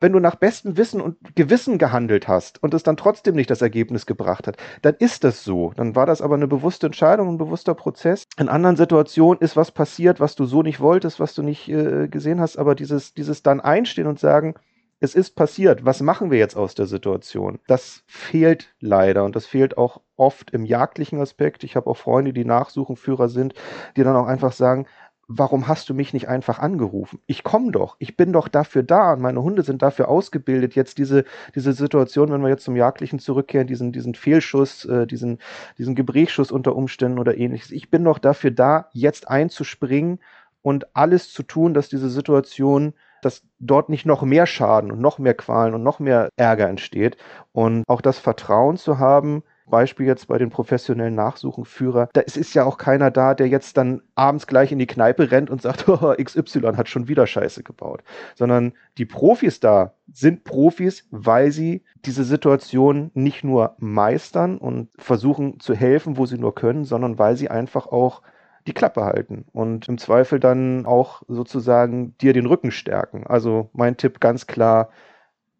D: wenn du nach bestem Wissen und Gewissen gehandelt hast und es dann trotzdem nicht das Ergebnis gebracht hat, dann ist das so. Dann war das aber eine bewusste Entscheidung, ein bewusster Prozess. In anderen Situationen ist was passiert, was du so nicht wolltest, was du nicht äh, gesehen hast, aber dieses, dieses dann einstehen und sagen, es ist passiert, was machen wir jetzt aus der Situation? Das fehlt leider und das fehlt auch oft im jagdlichen Aspekt. Ich habe auch Freunde, die Nachsuchenführer sind, die dann auch einfach sagen, warum hast du mich nicht einfach angerufen? Ich komme doch, ich bin doch dafür da und meine Hunde sind dafür ausgebildet, jetzt diese, diese Situation, wenn wir jetzt zum Jagdlichen zurückkehren, diesen, diesen Fehlschuss, äh, diesen, diesen Gebrechschuss unter Umständen oder ähnliches. Ich bin doch dafür da, jetzt einzuspringen und alles zu tun, dass diese Situation dass dort nicht noch mehr Schaden und noch mehr Qualen und noch mehr Ärger entsteht. Und auch das Vertrauen zu haben, Beispiel jetzt bei den professionellen Nachsuchenführer, da ist, ist ja auch keiner da, der jetzt dann abends gleich in die Kneipe rennt und sagt, [LAUGHS] oh, XY hat schon wieder Scheiße gebaut. Sondern die Profis da sind Profis, weil sie diese Situation nicht nur meistern und versuchen zu helfen, wo sie nur können, sondern weil sie einfach auch die Klappe halten und im Zweifel dann auch sozusagen dir den Rücken stärken. Also mein Tipp ganz klar,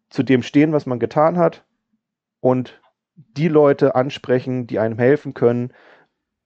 D: zu dem stehen, was man getan hat und die Leute ansprechen, die einem helfen können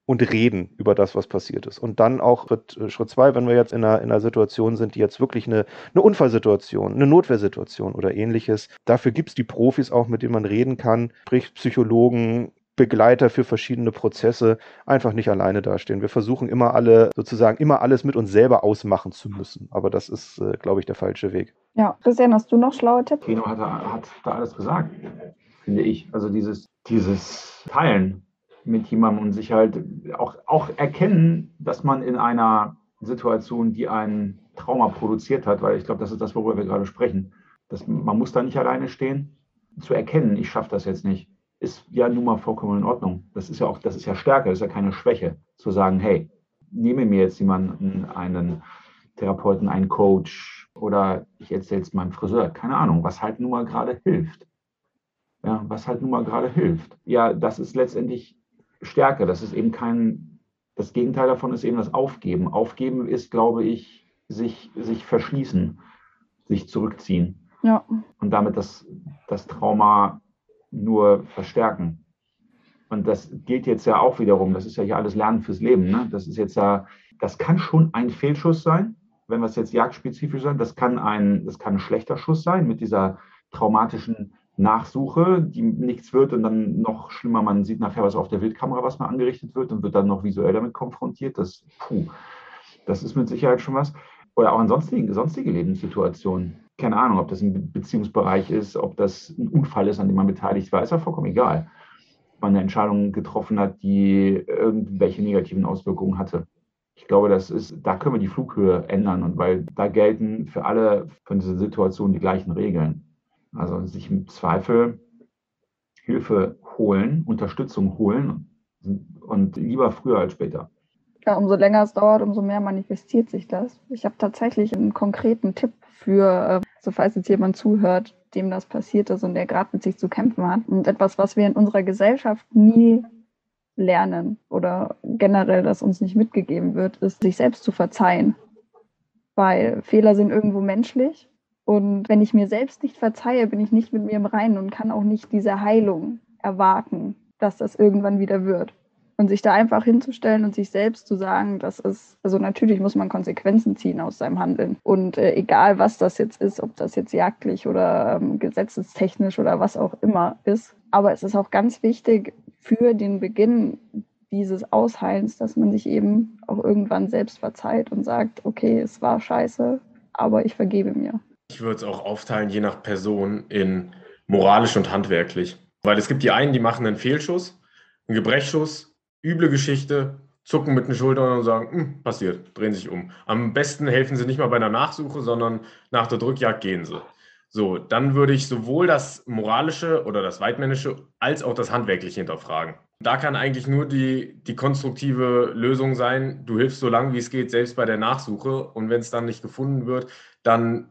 D: und reden über das, was passiert ist. Und dann auch Schritt, äh, Schritt zwei, wenn wir jetzt in einer, in einer Situation sind, die jetzt wirklich eine, eine Unfallsituation, eine Notwehrsituation oder ähnliches, dafür gibt es die Profis auch, mit denen man reden kann, sprich Psychologen, Begleiter für verschiedene Prozesse einfach nicht alleine dastehen. Wir versuchen immer alle sozusagen immer alles mit uns selber ausmachen zu müssen. Aber das ist, äh, glaube ich, der falsche Weg.
A: Ja, Christian, hast du noch schlaue Tipps?
C: Kino hat, hat da alles gesagt finde ich. Also dieses, dieses Teilen mit jemandem und sich halt auch, auch erkennen, dass man in einer Situation, die ein Trauma produziert hat, weil ich glaube, das ist das, worüber wir gerade sprechen. Das, man muss da nicht alleine stehen. Zu erkennen, ich schaffe das jetzt nicht, ist ja nun mal vollkommen in Ordnung. Das ist ja auch, das ist ja Stärke, das ist ja keine Schwäche, zu sagen, hey, nehme mir jetzt jemanden, einen Therapeuten, einen Coach oder ich erzähle es meinem Friseur, keine Ahnung, was halt nun mal gerade hilft ja, was halt nun mal gerade hilft. Ja, das ist letztendlich Stärke. Das ist eben kein, das Gegenteil davon ist eben das Aufgeben. Aufgeben ist, glaube ich, sich, sich verschließen, sich zurückziehen.
A: Ja.
C: Und damit das, das Trauma nur verstärken. Und das gilt jetzt ja auch wiederum, das ist ja hier alles Lernen fürs Leben. Ne? Das ist jetzt ja, das kann schon ein Fehlschuss sein, wenn wir es jetzt jagdspezifisch sagen. Das kann ein, das kann ein schlechter Schuss sein mit dieser traumatischen Nachsuche, die nichts wird und dann noch schlimmer, man sieht nachher was auf der Wildkamera, was mal angerichtet wird und wird dann noch visuell damit konfrontiert. Das, puh, das ist mit Sicherheit schon was. Oder auch in sonstigen, sonstige Lebenssituationen. Keine Ahnung, ob das ein Beziehungsbereich ist, ob das ein Unfall ist, an dem man beteiligt war, ist ja vollkommen egal. Ob man eine Entscheidung getroffen hat, die irgendwelche negativen Auswirkungen hatte. Ich glaube, das ist, da können wir die Flughöhe ändern und weil da gelten für alle von diesen Situationen die gleichen Regeln. Also sich im Zweifel Hilfe holen, Unterstützung holen und lieber früher als später.
A: Ja, umso länger es dauert, umso mehr manifestiert sich das. Ich habe tatsächlich einen konkreten Tipp für, äh, so falls jetzt jemand zuhört, dem das passiert ist und der gerade mit sich zu kämpfen hat. Und etwas, was wir in unserer Gesellschaft nie lernen oder generell, das uns nicht mitgegeben wird, ist, sich selbst zu verzeihen. Weil Fehler sind irgendwo menschlich. Und wenn ich mir selbst nicht verzeihe, bin ich nicht mit mir im Reinen und kann auch nicht diese Heilung erwarten, dass das irgendwann wieder wird. Und sich da einfach hinzustellen und sich selbst zu sagen, das ist, also natürlich muss man Konsequenzen ziehen aus seinem Handeln. Und äh, egal, was das jetzt ist, ob das jetzt jagdlich oder ähm, gesetzestechnisch oder was auch immer ist. Aber es ist auch ganz wichtig für den Beginn dieses Ausheilens, dass man sich eben auch irgendwann selbst verzeiht und sagt, okay, es war scheiße, aber ich vergebe mir.
B: Ich würde es auch aufteilen, je nach Person, in moralisch und handwerklich. Weil es gibt die einen, die machen einen Fehlschuss, einen Gebrechschuss, üble Geschichte, zucken mit den Schultern und sagen, hm, passiert, drehen sich um. Am besten helfen sie nicht mal bei einer Nachsuche, sondern nach der Drückjagd gehen sie. So, dann würde ich sowohl das moralische oder das weitmännische als auch das handwerkliche hinterfragen. Da kann eigentlich nur die, die konstruktive Lösung sein, du hilfst so lange wie es geht, selbst bei der Nachsuche. Und wenn es dann nicht gefunden wird, dann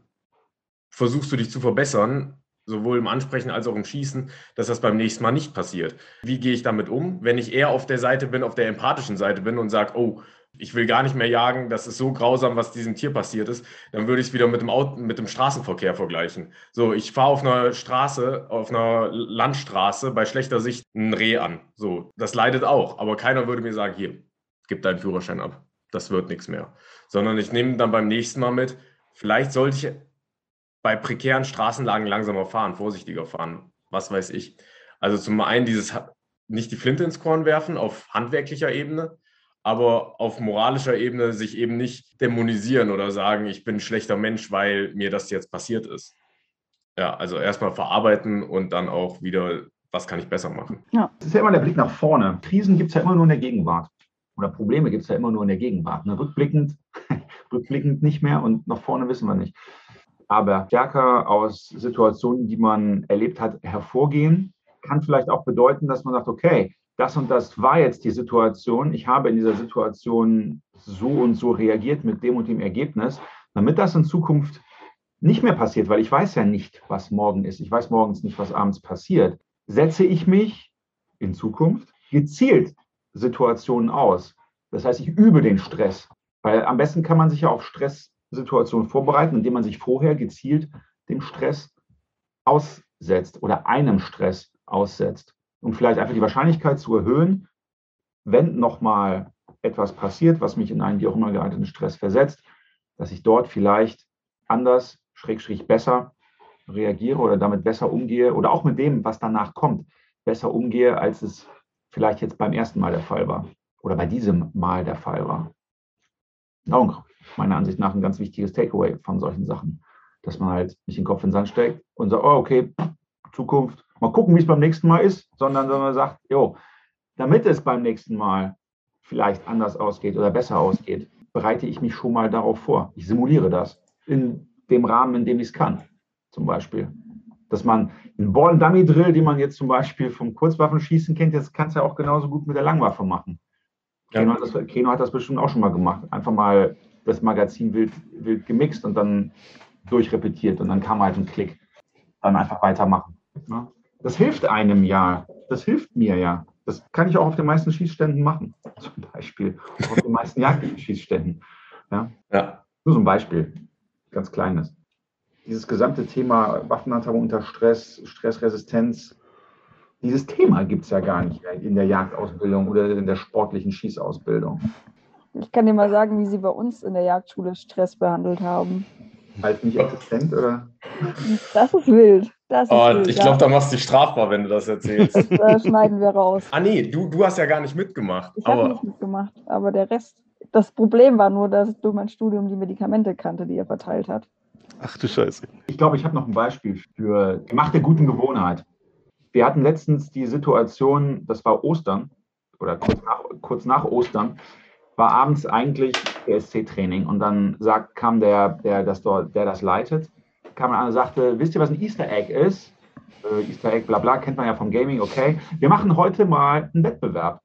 B: versuchst du dich zu verbessern sowohl im Ansprechen als auch im Schießen, dass das beim nächsten Mal nicht passiert. Wie gehe ich damit um, wenn ich eher auf der Seite bin, auf der empathischen Seite bin und sage, oh, ich will gar nicht mehr jagen, das ist so grausam, was diesem Tier passiert ist, dann würde ich es wieder mit dem, Auto, mit dem Straßenverkehr vergleichen. So, ich fahre auf einer Straße, auf einer Landstraße bei schlechter Sicht ein Reh an. So, das leidet auch, aber keiner würde mir sagen, hier, gib deinen Führerschein ab. Das wird nichts mehr. Sondern ich nehme dann beim nächsten Mal mit, vielleicht sollte ich bei prekären Straßenlagen langsamer fahren, vorsichtiger fahren, was weiß ich. Also zum einen dieses nicht die Flinte ins Korn werfen auf handwerklicher Ebene, aber auf moralischer Ebene sich eben nicht dämonisieren oder sagen, ich bin ein schlechter Mensch, weil mir das jetzt passiert ist. Ja, also erstmal verarbeiten und dann auch wieder, was kann ich besser machen.
C: Ja. Das ist ja immer der Blick nach vorne. Krisen gibt es ja immer nur in der Gegenwart. Oder Probleme gibt es ja immer nur in der Gegenwart. Ne? Rückblickend, [LAUGHS] rückblickend nicht mehr und nach vorne wissen wir nicht aber stärker aus Situationen, die man erlebt hat, hervorgehen, kann vielleicht auch bedeuten, dass man sagt, okay, das und das war jetzt die Situation, ich habe in dieser Situation so und so reagiert mit dem und dem Ergebnis, damit das in Zukunft nicht mehr passiert, weil ich weiß ja nicht, was morgen ist. Ich weiß morgens nicht, was abends passiert. Setze ich mich in Zukunft gezielt Situationen aus. Das heißt, ich übe den Stress, weil am besten kann man sich ja auf Stress Situation vorbereiten, indem man sich vorher gezielt dem Stress aussetzt oder einem Stress aussetzt, um vielleicht einfach die Wahrscheinlichkeit zu erhöhen, wenn nochmal etwas passiert, was mich in einen wie auch immer gearteten Stress versetzt, dass ich dort vielleicht anders, schrägstrich besser reagiere oder damit besser umgehe oder auch mit dem, was danach kommt, besser umgehe, als es vielleicht jetzt beim ersten Mal der Fall war oder bei diesem Mal der Fall war. Auch meiner Ansicht nach ein ganz wichtiges Takeaway von solchen Sachen, dass man halt nicht den Kopf in den Sand steckt und sagt, oh, okay, Zukunft, mal gucken, wie es beim nächsten Mal ist, sondern wenn man sagt, jo, damit es beim nächsten Mal vielleicht anders ausgeht oder besser ausgeht, bereite ich mich schon mal darauf vor. Ich simuliere das in dem Rahmen, in dem ich es kann, zum Beispiel. Dass man einen Ball-Dummy-Drill, den man jetzt zum Beispiel vom Kurzwaffenschießen kennt, jetzt kann es ja auch genauso gut mit der Langwaffe machen. Ja. Keno, hat das, Keno hat das bestimmt auch schon mal gemacht. Einfach mal das Magazin wild, wild gemixt und dann durchrepetiert und dann kam halt ein Klick. Dann einfach weitermachen. Ne? Das hilft einem ja. Das hilft mir ja. Das kann ich auch auf den meisten Schießständen machen, [LAUGHS] zum Beispiel. Auf den meisten Jagdschießständen. Ja? ja. Nur so ein Beispiel, ganz kleines. Dieses gesamte Thema Waffenhandhabung unter Stress, Stressresistenz, dieses Thema gibt es ja gar nicht in der Jagdausbildung oder in der sportlichen Schießausbildung.
A: Ich kann dir mal sagen, wie sie bei uns in der Jagdschule Stress behandelt haben.
C: Halt nicht existent, oder?
A: Das ist wild. Das ist
B: oh, wild ich glaube, ja. da machst du dich strafbar, wenn du das erzählst. Das
A: äh, schneiden wir raus.
B: Ah, nee, du, du hast ja gar nicht mitgemacht.
A: Ich habe nicht mitgemacht, aber der Rest. Das Problem war nur, dass durch mein Studium die Medikamente kannte, die er verteilt hat.
D: Ach du Scheiße.
C: Ich glaube, ich habe noch ein Beispiel für die Macht der guten Gewohnheit. Wir hatten letztens die Situation, das war Ostern oder kurz nach, kurz nach Ostern, war abends eigentlich ESC-Training und dann sagt, kam der, der das, dort, der das leitet, kam an und sagte, wisst ihr, was ein Easter Egg ist? Äh, Easter Egg, bla bla, kennt man ja vom Gaming, okay. Wir machen heute mal einen Wettbewerb.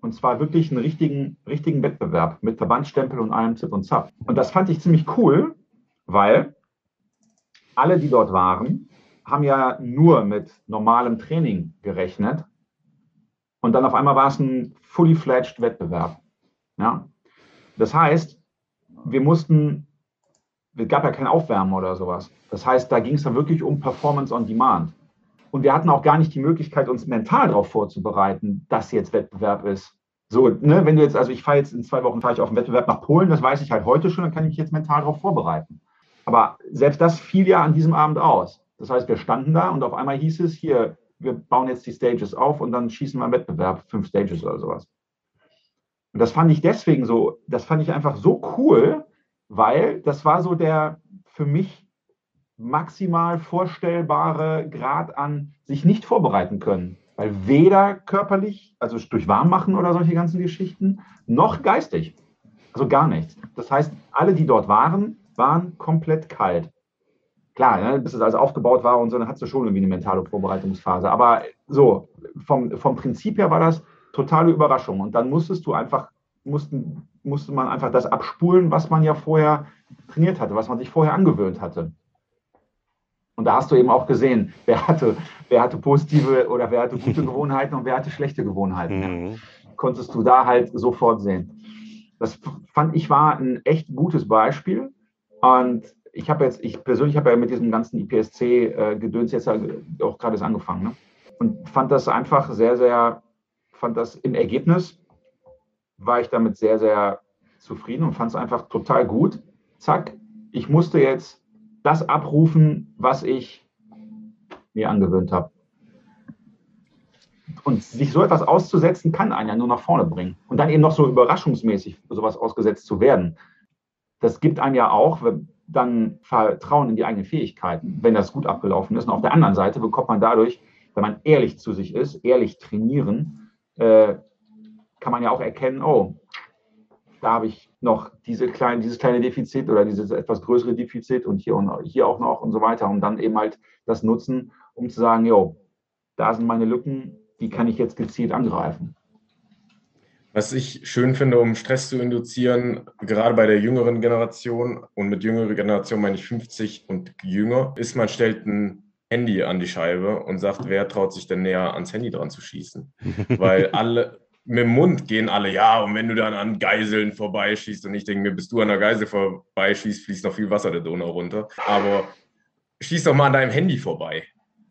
C: Und zwar wirklich einen richtigen, richtigen Wettbewerb mit Verbandsstempel und allem Zip und Zap. Und das fand ich ziemlich cool, weil alle, die dort waren, haben ja nur mit normalem Training gerechnet. Und dann auf einmal war es ein fully fledged Wettbewerb. Ja? Das heißt, wir mussten, es gab ja kein Aufwärmen oder sowas. Das heißt, da ging es dann wirklich um Performance on Demand. Und wir hatten auch gar nicht die Möglichkeit, uns mental darauf vorzubereiten, dass jetzt Wettbewerb ist. So, ne, wenn du jetzt, also ich fahre jetzt in zwei Wochen fahre ich auf einen Wettbewerb nach Polen, das weiß ich halt heute schon, dann kann ich mich jetzt mental darauf vorbereiten. Aber selbst das fiel ja an diesem Abend aus. Das heißt, wir standen da und auf einmal hieß es, hier, wir bauen jetzt die Stages auf und dann schießen wir im Wettbewerb fünf Stages oder sowas. Und das fand ich deswegen so, das fand ich einfach so cool, weil das war so der für mich maximal vorstellbare Grad an sich nicht vorbereiten können. Weil weder körperlich, also durch Warmmachen oder solche ganzen Geschichten, noch geistig. Also gar nichts. Das heißt, alle, die dort waren, waren komplett kalt. Klar, ne, bis es alles aufgebaut war und so, dann hast du schon irgendwie eine mentale Vorbereitungsphase. Aber so, vom, vom Prinzip her war das totale Überraschung. Und dann musstest du einfach, mussten, musste man einfach das abspulen, was man ja vorher trainiert hatte, was man sich vorher angewöhnt hatte. Und da hast du eben auch gesehen, wer hatte, wer hatte positive oder wer hatte gute [LAUGHS] Gewohnheiten und wer hatte schlechte Gewohnheiten. Mhm. Konntest du da halt sofort sehen. Das fand ich war ein echt gutes Beispiel. Und ich habe jetzt, ich persönlich habe ja mit diesem ganzen IPSC-Gedöns äh, jetzt auch gerade angefangen. Ne? Und fand das einfach sehr, sehr, fand das im Ergebnis, war ich damit sehr, sehr zufrieden und fand es einfach total gut. Zack, ich musste jetzt das abrufen, was ich mir angewöhnt habe. Und sich so etwas auszusetzen, kann einen ja nur nach vorne bringen. Und dann eben noch so überraschungsmäßig sowas ausgesetzt zu werden. Das gibt einem ja auch dann Vertrauen in die eigenen Fähigkeiten, wenn das gut abgelaufen ist. Und auf der anderen Seite bekommt man dadurch, wenn man ehrlich zu sich ist, ehrlich trainieren, äh, kann man ja auch erkennen, oh, da habe ich noch diese kleine, dieses kleine Defizit oder dieses etwas größere Defizit und hier und hier auch noch und so weiter. Und dann eben halt das nutzen, um zu sagen, jo, da sind meine Lücken, die kann ich jetzt gezielt angreifen.
B: Was ich schön finde, um Stress zu induzieren, gerade bei der jüngeren Generation, und mit jüngerer Generation meine ich 50 und jünger, ist, man stellt ein Handy an die Scheibe und sagt, wer traut sich denn näher ans Handy dran zu schießen? [LAUGHS] Weil alle, mit dem Mund gehen alle, ja, und wenn du dann an Geiseln vorbeischießt und ich denke mir, bis du an der Geisel vorbeischießt, fließt noch viel Wasser der Donau runter. Aber schieß doch mal an deinem Handy vorbei.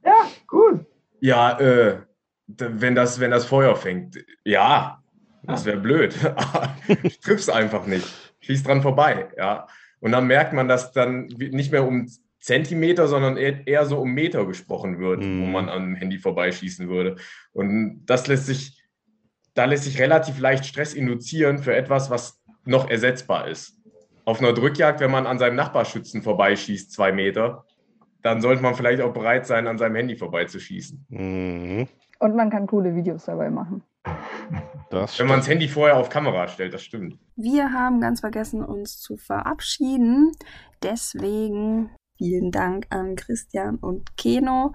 C: Ja, gut.
B: Ja, äh, wenn das, wenn das Feuer fängt. Ja, das wäre blöd. [LAUGHS] ich triff's einfach nicht. Schieß dran vorbei, ja. Und dann merkt man, dass dann nicht mehr um Zentimeter, sondern eher so um Meter gesprochen wird, mm. wo mhm. man am Handy vorbeischießen würde. Und das lässt sich da lässt sich relativ leicht Stress induzieren für etwas, was noch ersetzbar ist. Auf einer Drückjagd, wenn man an seinem Nachbarschützen vorbeischießt, zwei Meter, dann sollte man vielleicht auch bereit sein, an seinem Handy vorbeizuschießen.
A: Mhm. Und man kann coole Videos dabei machen.
B: wenn man das Handy vorher auf Kamera stellt, das stimmt.
A: Wir haben ganz vergessen, uns zu verabschieden. Deswegen vielen Dank an Christian und Keno.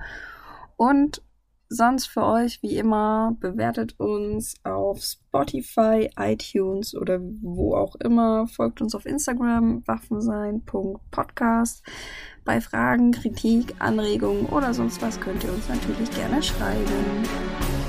A: Und sonst für euch wie immer bewertet uns auf Spotify, iTunes oder wo auch immer. Folgt uns auf Instagram waffensein.podcast. Bei Fragen, Kritik, Anregungen oder sonst was könnt ihr uns natürlich gerne schreiben.